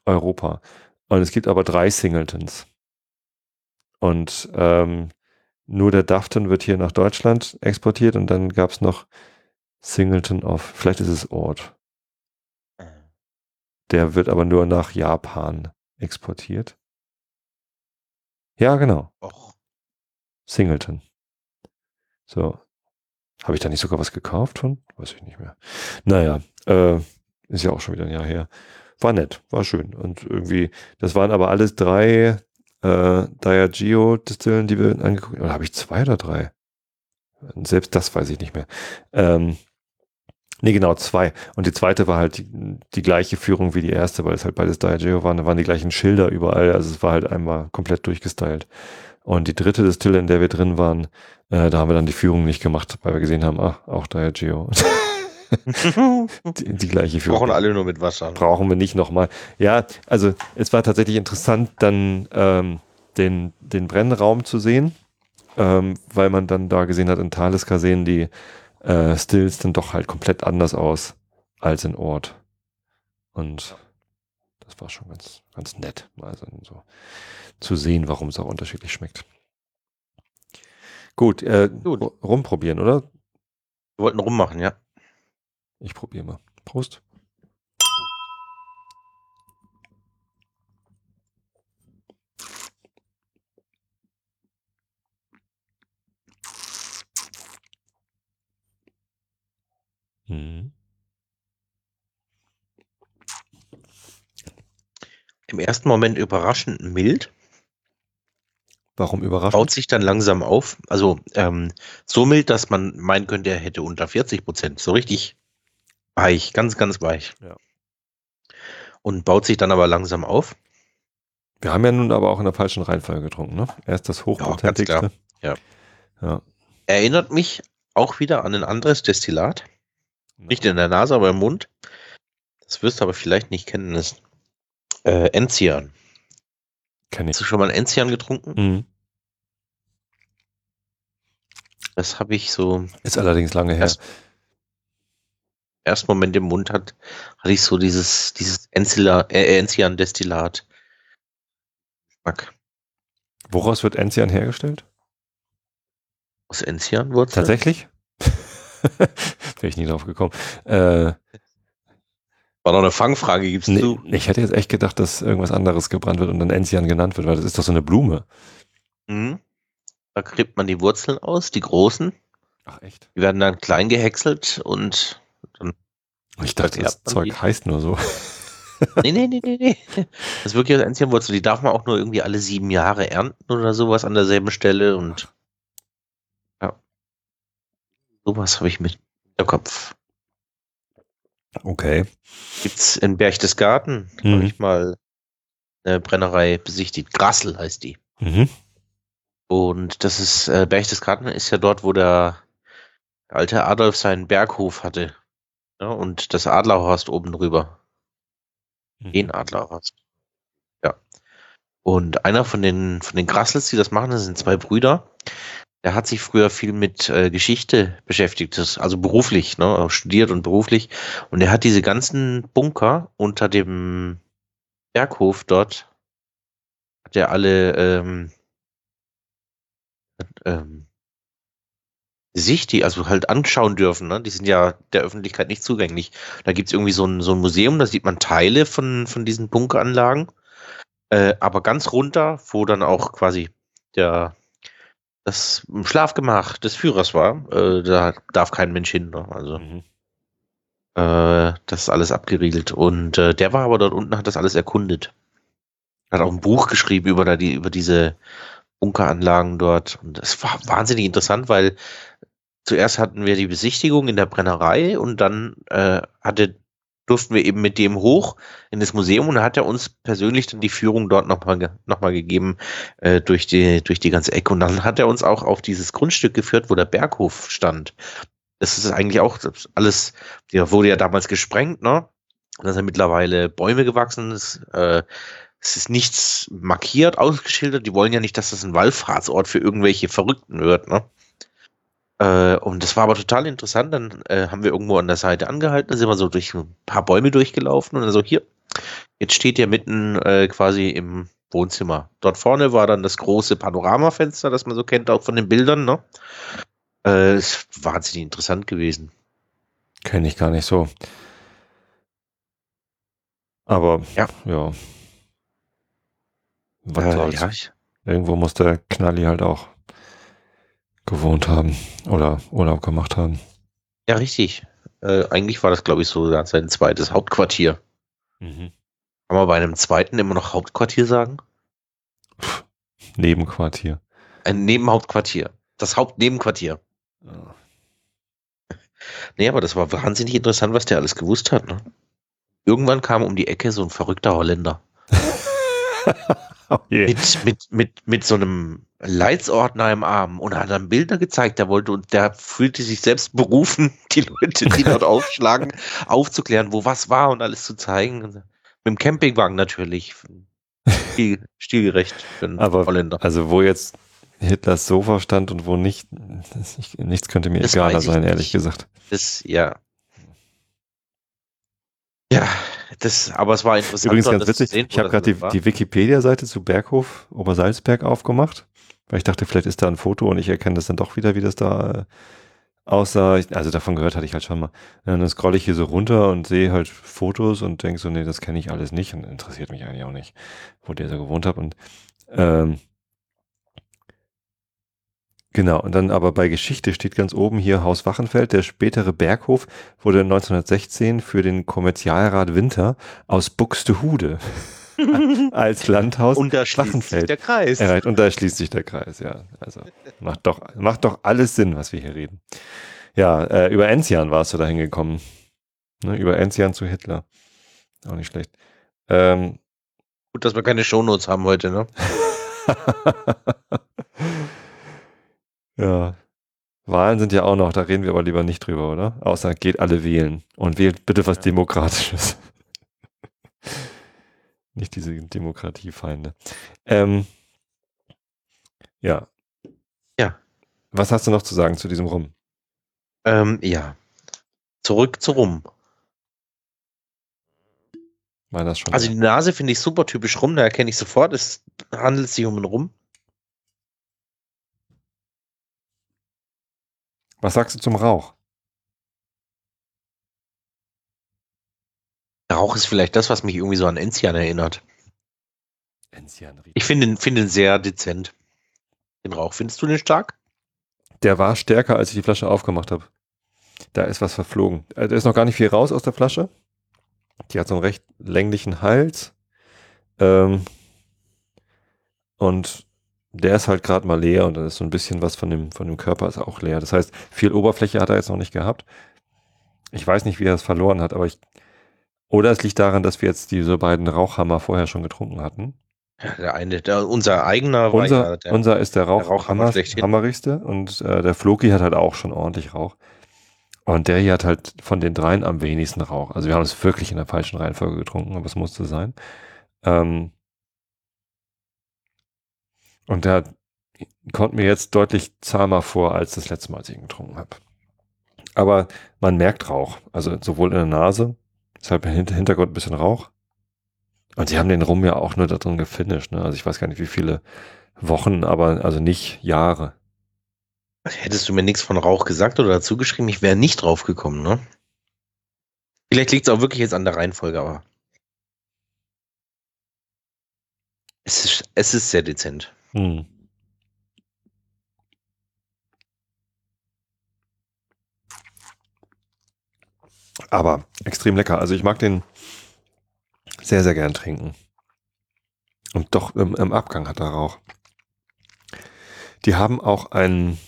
Europa. Und es gibt aber drei Singletons. Und ähm, nur der Dufton wird hier nach Deutschland exportiert und dann gab's noch Singleton of, vielleicht ist es Ort. Der wird aber nur nach Japan exportiert. Ja, genau. Och. Singleton. So. Habe ich da nicht sogar was gekauft von? Weiß ich nicht mehr. Naja, äh, ist ja auch schon wieder ein Jahr her. War nett, war schön. Und irgendwie, das waren aber alles drei äh, Diageo-Distillen, die wir angeguckt haben. Oder habe ich zwei oder drei? Selbst das weiß ich nicht mehr. Ähm, nee, genau, zwei. Und die zweite war halt die, die gleiche Führung wie die erste, weil es halt beides Diageo waren. Da waren die gleichen Schilder überall. Also es war halt einmal komplett durchgestylt. Und die dritte Distille, in der wir drin waren, äh, da haben wir dann die Führung nicht gemacht, weil wir gesehen haben, ach, auch Diageo. die, die gleiche Führung. Brauchen alle nur mit Wasser. Brauchen wir nicht nochmal. Ja, also es war tatsächlich interessant, dann ähm, den, den Brennraum zu sehen, ähm, weil man dann da gesehen hat, in Talisker sehen die äh, Stills dann doch halt komplett anders aus als in Ort. Und das war schon ganz, ganz nett, mal so, so zu sehen, warum es auch unterschiedlich schmeckt. Gut, äh, Gut. rumprobieren, oder? Wir wollten rummachen, ja. Ich probiere mal. Prost. Mhm. Im ersten Moment überraschend mild, Warum überraschend? baut sich dann langsam auf. Also ähm, so mild, dass man meinen könnte, er hätte unter 40 Prozent. So richtig weich, ganz, ganz weich. Ja. Und baut sich dann aber langsam auf. Wir haben ja nun aber auch in der falschen Reihenfolge getrunken, ne? Erst das hochprozentigste. Ja, Ja. Erinnert mich auch wieder an ein anderes Destillat. Nicht in der Nase, aber im Mund. Das wirst du aber vielleicht nicht kennen. Das ist äh, Enzian. Kenn Hast ich. du schon mal ein Enzian getrunken? Mhm. Das habe ich so Ist allerdings lange her. Erst- ersten Moment im Mund hat, hatte ich so dieses, dieses äh, Enzian-Destillat. Geschmack Woraus wird Enzian hergestellt? aus Enzianwurzeln. Tatsächlich? Wäre ich nie drauf gekommen. Äh, War noch eine Fangfrage, gibst nee, du? ich hätte jetzt echt gedacht, dass irgendwas anderes gebrannt wird und dann Enzian genannt wird, weil das ist doch so eine Blume. Mhm. Da gräbt man die Wurzeln aus, die großen. Ach echt? Die werden dann klein gehäckselt und Ich dachte, das Zeug die. heißt nur so. nee, nee, nee, nee, nee. Das ist wirklich aus Enzianwurzel. Die darf man auch nur irgendwie alle sieben Jahre ernten oder sowas an derselben Stelle und ja. Sowas habe ich mit im Kopf. Okay. Gibt's in Berchtesgaden, Mhm. habe ich mal eine Brennerei besichtigt. Grassel heißt die. Mhm. Und das ist, äh, Berchtesgaden ist ja dort, wo der alte Adolf seinen Berghof hatte. Ja, und das Adlerhorst oben drüber. Mhm. Den Adlerhorst. Ja. Und einer von den, von den Grassels, die das machen, das sind zwei Brüder. Der hat sich früher viel mit äh, Geschichte beschäftigt, also beruflich, ne, studiert und beruflich. Und er hat diese ganzen Bunker unter dem Berghof dort, hat er alle ähm, ähm, sichtig, also halt anschauen dürfen. Ne? Die sind ja der Öffentlichkeit nicht zugänglich. Da gibt's irgendwie so ein, so ein Museum, da sieht man Teile von, von diesen Bunkeranlagen. Äh, aber ganz runter, wo dann auch quasi der das Schlafgemach des Führers war, äh, da darf kein Mensch hin. Ne? Also Mhm. äh, das ist alles abgeriegelt. Und äh, der war aber dort unten, hat das alles erkundet. Hat auch ein Buch geschrieben über, da die, über diese Bunkeranlagen dort. Und es war wahnsinnig interessant, weil zuerst hatten wir die Besichtigung in der Brennerei und dann äh, hatte, durften wir eben mit dem hoch in das Museum und da hat er uns persönlich dann die Führung dort nochmal ge noch mal gegeben äh, durch, die, durch die ganze Ecke. Und dann hat er uns auch auf dieses Grundstück geführt, wo der Berghof stand. Das ist eigentlich auch alles, der wurde ja damals gesprengt, ne? Da sind mittlerweile Bäume gewachsen. Es, äh, es ist nichts markiert, ausgeschildert. Die wollen ja nicht, dass das ein Wallfahrtsort für irgendwelche Verrückten wird, ne? Äh, und das war aber total interessant. Dann äh, haben wir irgendwo an der Seite angehalten, dann sind wir so durch ein paar Bäume durchgelaufen und dann so, hier, jetzt steht ihr mitten äh, quasi im Wohnzimmer. Dort vorne war dann das große Panoramafenster, das man so kennt, auch von den Bildern, ne? Äh, ist wahnsinnig interessant gewesen. Kenne ich gar nicht so. Aber Ja. ja. Was Äh, ja, Irgendwo muss der Knalli halt auch gewohnt haben oder Urlaub gemacht haben. ja, richtig. Äh, eigentlich war das, glaube ich, so sein zweites Hauptquartier. Mhm. Kann man bei einem zweiten immer noch Hauptquartier sagen? Nebenquartier. Ein Nebenhauptquartier. Das Hauptnebenquartier. Ja. Nee, aber das war wahnsinnig interessant, was der alles gewusst hat. Ne? Irgendwann kam um die Ecke so ein verrückter Holländer. Oh. Mit, mit, mit, mit so einem Leitsordner im Arm und hat dann Bilder gezeigt. Der wollte und der fühlte sich selbst berufen, die Leute, die dort aufschlagen, aufzuklären, wo was war und alles zu zeigen. Mit dem Campingwagen natürlich. Stil, stilgerecht für einen Aber- Holländer. Also wo jetzt Hitlers Sofa stand und wo nicht, nichts könnte mir Das egaler sein, ehrlich nicht. gesagt. Das, ja. Ja, das, aber es war interessant. Übrigens ganz witzig, sehen, ich habe gerade die, die Wikipedia-Seite zu Berghof Obersalzberg aufgemacht, weil ich dachte, vielleicht ist da ein Foto und ich erkenne das dann doch wieder, wie das da äh, aussah. Also davon gehört hatte ich halt schon mal. Und dann scrolle ich hier so runter und sehe halt Fotos und denke so, nee, das kenne ich alles nicht und interessiert mich eigentlich auch nicht, wo der so gewohnt hat. Und ähm, Genau, und dann aber bei Geschichte steht ganz oben hier Haus Wachenfeld. Der spätere Berghof wurde 1916 für den Kommerzialrat Winter aus Buxtehude als Landhaus Und da schließt sich Wachenfeld der Kreis. erreicht. Und da schließt sich der Kreis, ja. Also macht doch, macht doch alles Sinn, was wir hier reden. Ja, äh, über Enzian warst du da hingekommen. Ne, über Enzian zu Hitler. Auch nicht schlecht. Ähm, Gut, dass wir keine Shownotes haben heute, ne? ja. Wahlen sind ja auch noch, da reden wir aber lieber nicht drüber, oder? Außer geht alle wählen. Und wählt bitte was Ja. Demokratisches. nicht diese Demokratiefeinde. Ähm, ja. Ja. Was hast du noch zu sagen zu diesem Rum? Ähm, ja. Zurück zu Rum. War das schon? Also die Nase finde ich super typisch Rum, da erkenne ich sofort, es handelt sich um einen Rum. Was sagst du zum Rauch? Rauch ist vielleicht das, was mich irgendwie so an Enzian erinnert. Enzian Ich finde ihn, finde ihn sehr dezent. Den Rauch, findest du den stark? Der war stärker, als ich die Flasche aufgemacht habe. Da ist was verflogen. Äh, Da ist noch gar nicht viel raus aus der Flasche. Die hat so einen recht länglichen Hals. Ähm, und der ist halt gerade mal leer und dann ist so ein bisschen was von dem, von dem Körper ist auch leer. Das heißt, viel Oberfläche hat er jetzt noch nicht gehabt. Ich weiß nicht, wie er es verloren hat, aber ich. Oder es liegt daran, dass wir jetzt diese beiden Rauchhammer vorher schon getrunken hatten. Ja, der eine, der, unser eigener war Unser, ja der, unser ist der Rauch der Rauchhammer hammerigste und äh, der Floki hat halt auch schon ordentlich Rauch. Und der hier hat halt von den dreien am wenigsten Rauch. Also wir haben es wirklich in der falschen Reihenfolge getrunken, aber es musste sein. Ähm und der kommt mir jetzt deutlich zahmer vor als das letzte Mal, als ich ihn getrunken habe. Aber man merkt Rauch. Also sowohl in der Nase, deshalb im Hinter- Hintergrund ein bisschen Rauch. Und sie haben den Rum ja auch nur da drin gefinisht. Ne? Also ich weiß gar nicht, wie viele Wochen, aber also nicht Jahre. Hättest du mir nichts von Rauch gesagt oder dazu geschrieben, ich wäre nicht drauf gekommen, ne? Vielleicht liegt es auch wirklich jetzt an der Reihenfolge, aber. Es ist, es ist sehr dezent. Hm. Aber extrem lecker. Also ich mag den sehr, sehr gern trinken. Und doch im, im Abgang hat er Rauch. Die haben auch ein,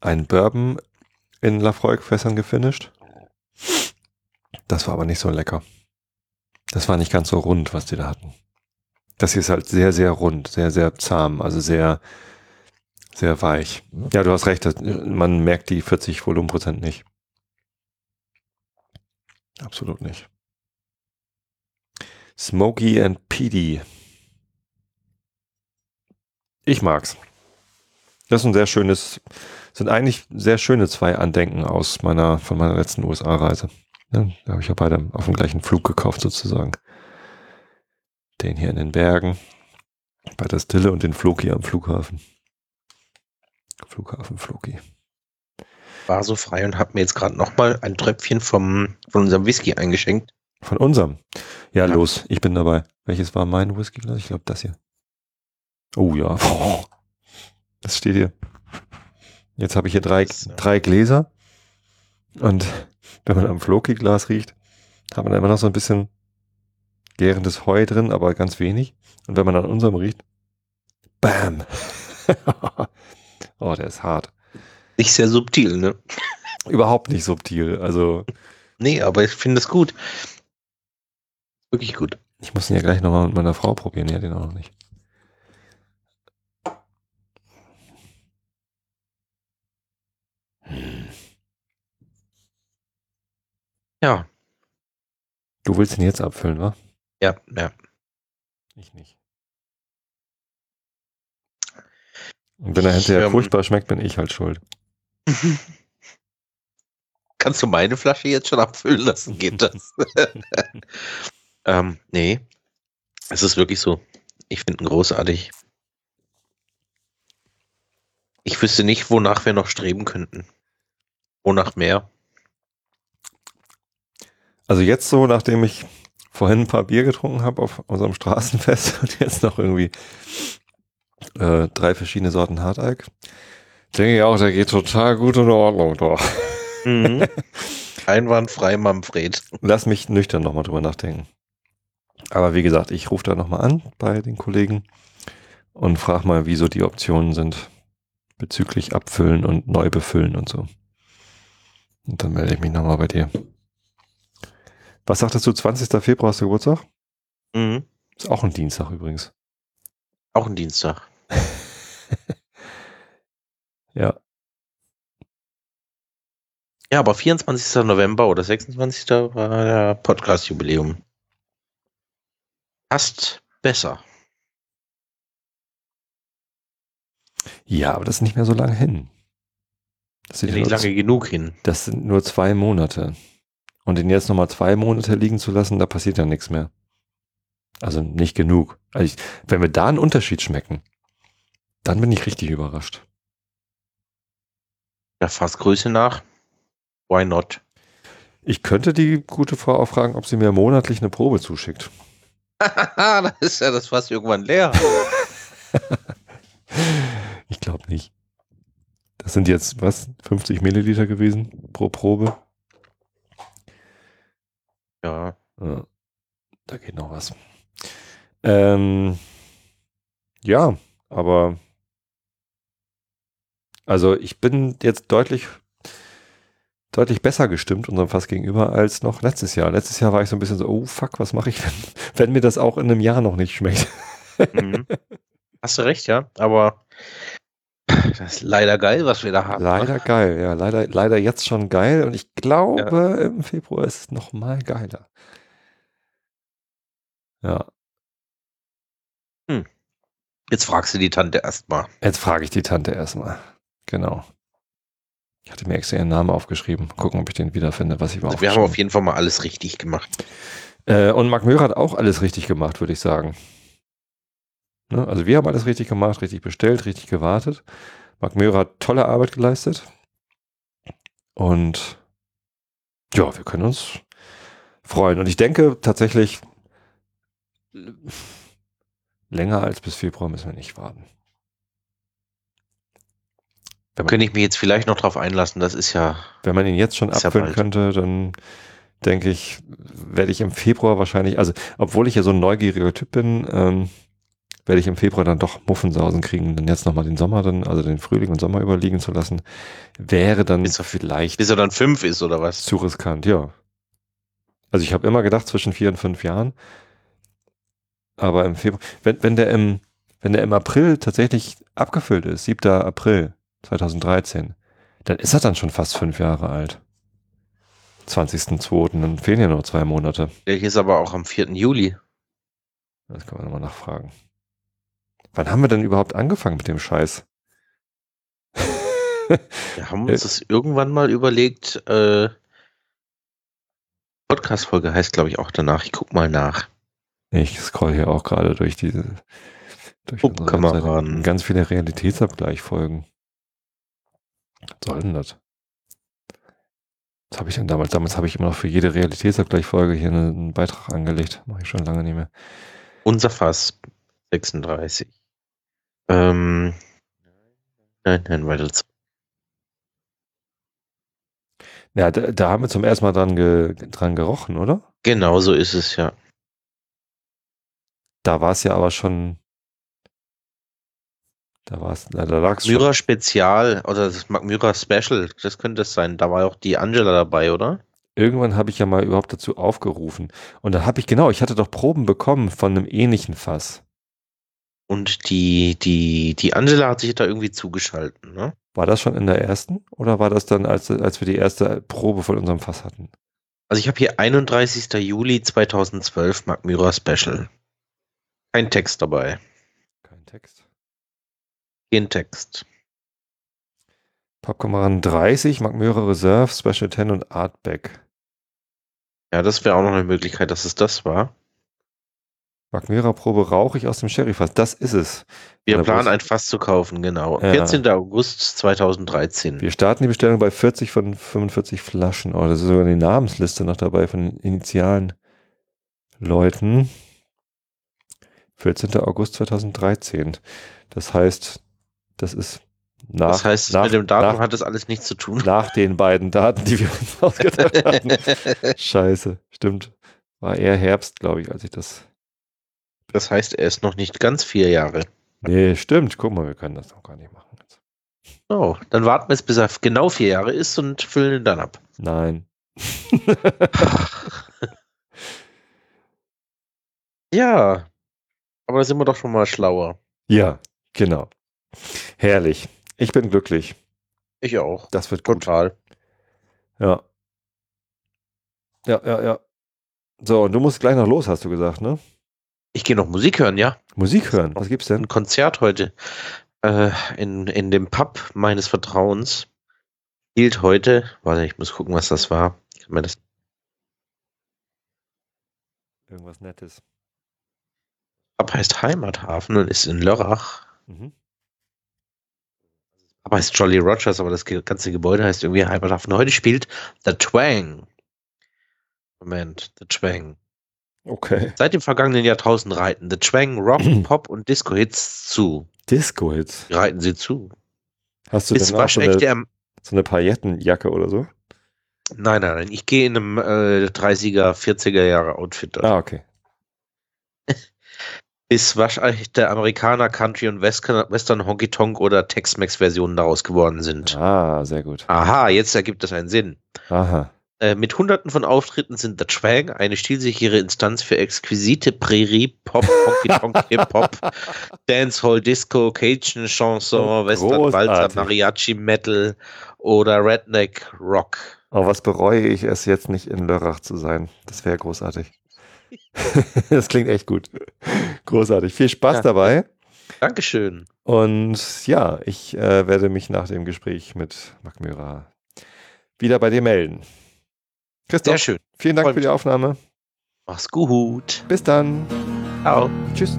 ein Bourbon in Lafroig-Fässern gefinisht. Das war aber nicht so lecker. Das war nicht ganz so rund, was die da hatten. Das hier ist halt sehr, sehr rund, sehr, sehr zahm, also sehr, sehr weich. Ja, du hast recht, man merkt die 40 Volumenprozent nicht. Absolut nicht. Smokey and Peaty. Ich mag's. Das ist ein sehr schönes, sind eigentlich sehr schöne zwei Andenken aus meiner, von meiner letzten USA-Reise. Ja, da habe ich ja beide auf dem gleichen Flug gekauft sozusagen. Den hier in den Bergen, bei der Stille und den Floki am Flughafen. Flughafen Floki. War so frei und hab mir jetzt gerade nochmal ein Tröpfchen vom, von unserem Whisky eingeschenkt. Von unserem. Ja, Ja. los, ich bin dabei. Welches war mein Whiskyglas? Ich glaube, das hier. Oh ja. Das steht hier. Jetzt habe ich hier drei, äh, drei Gläser. Und wenn man am Floki-Glas riecht, hat man immer noch so ein bisschen gärendes Heu drin, aber ganz wenig. Und wenn man an unserem riecht, bam. oh, der ist hart. Nicht sehr subtil, ne? Überhaupt nicht subtil. Also Nee, aber ich finde es gut. Wirklich gut. Ich muss ihn ja gleich nochmal mit meiner Frau probieren. Ja, den auch noch nicht. Ja, Du willst ihn jetzt abfüllen, wa? Ja, ja. Ich nicht. Und wenn er hinterher ähm, furchtbar schmeckt, bin ich halt schuld. Kannst du meine Flasche jetzt schon abfüllen lassen? Geht das? ähm, nee. Es ist wirklich so. Ich finde ihn großartig. Ich wüsste nicht, wonach wir noch streben könnten. Wonach mehr? Also jetzt so, nachdem ich vorhin ein paar Bier getrunken habe auf unserem Straßenfest und jetzt noch irgendwie äh, drei verschiedene Sorten Hartalk, denke ich auch, der geht total gut in Ordnung doch. Mhm. Einwandfrei, Manfred. Lass mich nüchtern nochmal drüber nachdenken. Aber wie gesagt, ich rufe da nochmal an bei den Kollegen und frage mal, wie so die Optionen sind bezüglich Abfüllen und neu befüllen und so. Und dann melde ich mich nochmal bei dir. Was sagtest du, 20. Februar hast du Geburtstag? Mhm. Ist auch ein Dienstag übrigens. Auch ein Dienstag. Ja, Ja, aber 24. November oder 26. war der Podcast-Jubiläum. Passt besser. ja, aber das ist nicht mehr so lange hin. Das sind, Nicht lange genug hin. das sind nur zwei Monate. Und den jetzt nochmal zwei Monate liegen zu lassen, da passiert ja nichts mehr. Also nicht genug. Also ich, wenn wir da einen Unterschied schmecken, dann bin ich richtig überrascht. Der Fassgröße nach. Why not? Ich könnte die gute Frau auch fragen, ob sie mir monatlich eine Probe zuschickt. da ist ja das Fass irgendwann leer. Ich glaube nicht. Das sind jetzt, was, 50 Milliliter gewesen pro Probe? Ja. Ja, da geht noch was. Ähm, ja, aber also ich bin jetzt deutlich, deutlich besser gestimmt unserem Fass gegenüber als noch letztes Jahr. Letztes Jahr war ich so ein bisschen so, oh fuck, was mache ich, wenn, wenn mir das auch in einem Jahr noch nicht schmeckt. Mhm. Hast du recht, ja. Aber das ist leider geil, was wir da haben. Leider geil, ja. Leider, leider jetzt schon geil. Und ich glaube, im Februar ist es noch mal geiler. Ja. Jetzt fragst du die Tante erstmal. Jetzt frage ich die Tante erstmal. Genau. Ich hatte mir extra ihren Namen aufgeschrieben. Gucken, ob ich den wiederfinde, was ich mir Also wir haben auf jeden Fall mal alles richtig gemacht. Äh, und Marc Möhr hat auch alles richtig gemacht, würde ich sagen. Ne? Also wir haben alles richtig gemacht, richtig bestellt, richtig gewartet. Marc Möhr hat tolle Arbeit geleistet. Und ja, wir können uns freuen. Und ich denke tatsächlich, länger als bis Februar müssen wir nicht warten. Da könnte ich mich jetzt vielleicht noch drauf einlassen. Das ist ja. Wenn man ihn jetzt schon ja abfüllen bald. könnte, dann denke ich, werde ich im Februar wahrscheinlich, also obwohl ich ja so ein neugieriger Typ bin, ähm, werde ich im Februar dann doch Muffensausen kriegen, dann jetzt nochmal den Sommer dann, also den Frühling und Sommer überliegen zu lassen, wäre dann Bis er- vielleicht Bis er dann fünf ist oder was? zu riskant, ja. Also ich habe immer gedacht zwischen vier und fünf Jahren, aber im Februar, wenn, wenn der im, wenn der im April tatsächlich abgefüllt ist, 7. April 2013, dann ist er dann schon fast fünf Jahre alt. 20.02. Dann fehlen ja nur zwei Monate. Der ist aber auch am 4. Juli. Das kann man nochmal nachfragen. Wann haben wir denn überhaupt angefangen mit dem Scheiß? Wir haben uns das irgendwann mal überlegt. Äh, Podcast-Folge heißt, glaube ich, auch danach. Ich guck mal nach. Ich scroll hier auch gerade durch diese durch Puppkameraden. Webseite. ganz viele Realitätsabgleichfolgen. Was soll denn das? Was habe ich denn damals? Damals habe ich immer noch für jede Realitätsabgleichfolge hier einen Beitrag angelegt. Mache ich schon lange nicht mehr. Unser Fass 36. Ähm, nein, nein, weiter. zu- Ja, da, da haben wir zum ersten Mal dran, ge, dran gerochen, oder? Genau so ist es ja. Da war es ja aber schon. Da war es, da lag es schon. Myra Spezial oder das Myra Special, das könnte es sein. Da war auch die Angela dabei, oder? Irgendwann habe ich ja mal überhaupt dazu aufgerufen. Und da habe ich, genau, ich hatte doch Proben bekommen von einem ähnlichen Fass. Und die, die, die Angela hat sich da irgendwie zugeschalten, ne? War das schon in der ersten? Oder war das dann, als, als wir die erste Probe von unserem Fass hatten? Also ich habe hier 31. Juli 2012 Mag Myra Special. Kein Text dabei. Kein Text. Kein Text. Popkameraden 30, Magmöre Reserve, Special 10 und Artback. Ja, das wäre auch noch eine Möglichkeit, dass es das war. Magmörer Probe rauchig aus dem Sherryfass. Das ist es. Wir planen bloß- ein Fass zu kaufen, genau. Ja. 14. August 2013. Wir starten die Bestellung bei 40 von 45 Flaschen. Oh, das ist sogar die Namensliste noch dabei von den initialen Leuten. 14. August 2013. Das heißt, das ist nach, das heißt, nach, mit dem Datum nach, hat das alles nichts zu tun. nach den beiden Daten, die wir uns ausgedacht hatten. Scheiße, stimmt. War eher Herbst, glaube ich, als ich das. Das heißt, er ist noch nicht ganz vier Jahre. Nee, stimmt. Guck mal, wir können das noch gar nicht machen. Jetzt. Oh, dann warten wir jetzt, bis er genau vier Jahre ist und füllen ihn dann ab. Nein. Ja, aber da sind wir doch schon mal schlauer. ja, genau. Herrlich. Ich bin glücklich. Ich auch. Das wird gut. Total. Ja. Ja, ja, ja. So, und du musst gleich noch los, hast du gesagt, ne? Ich gehe noch Musik hören, ja. Musik hören. Was gibt's denn? Ein Konzert heute äh, in, in dem Pub meines Vertrauens spielt heute. Warte, ich muss gucken, was das war. Kann mir das Irgendwas Nettes. Pub heißt Heimathafen und ist in Lörrach. Mhm. Pub heißt Jolly Rogers, aber das ganze Gebäude heißt irgendwie Heimathafen. Heute spielt The Twang. Moment, The Twang. Okay. Seit dem vergangenen Jahrtausend reiten The Twang Rock, Pop und Disco-Hits zu. Disco-Hits. Reiten sie zu. Hast du Ist denn auch so eine, so eine Paillettenjacke oder so? Nein, nein, nein. Ich gehe in einem äh, 30er, 40er Jahre Outfit. Ah, okay. Bis waschechte Amerikaner, Country und Western, Honky Tonk oder Tex-Mex Versionen daraus geworden sind. Ah, sehr gut. Aha, jetzt ergibt es einen Sinn. Aha. Äh, mit hunderten von Auftritten sind The Twang eine stilsichere Instanz für exquisite Prärie, Pop, Honky Tonk, Hip-Hop, Dancehall, Disco, Cajun, Chanson, Oh, Western, Walzer. Mariachi, Metal oder Redneck Rock. Aber was bereue ich es jetzt nicht in Lörrach zu sein? Das wäre großartig. das klingt echt gut. Großartig. Viel Spaß Ja. dabei. Dankeschön. Und ja, ich äh, werde mich nach dem Gespräch mit Marc Mürer wieder bei dir melden. Sehr Christoph, schön. vielen Dank Freut für die mich. Aufnahme. Mach's gut. Bis dann. Ciao. Tschüss.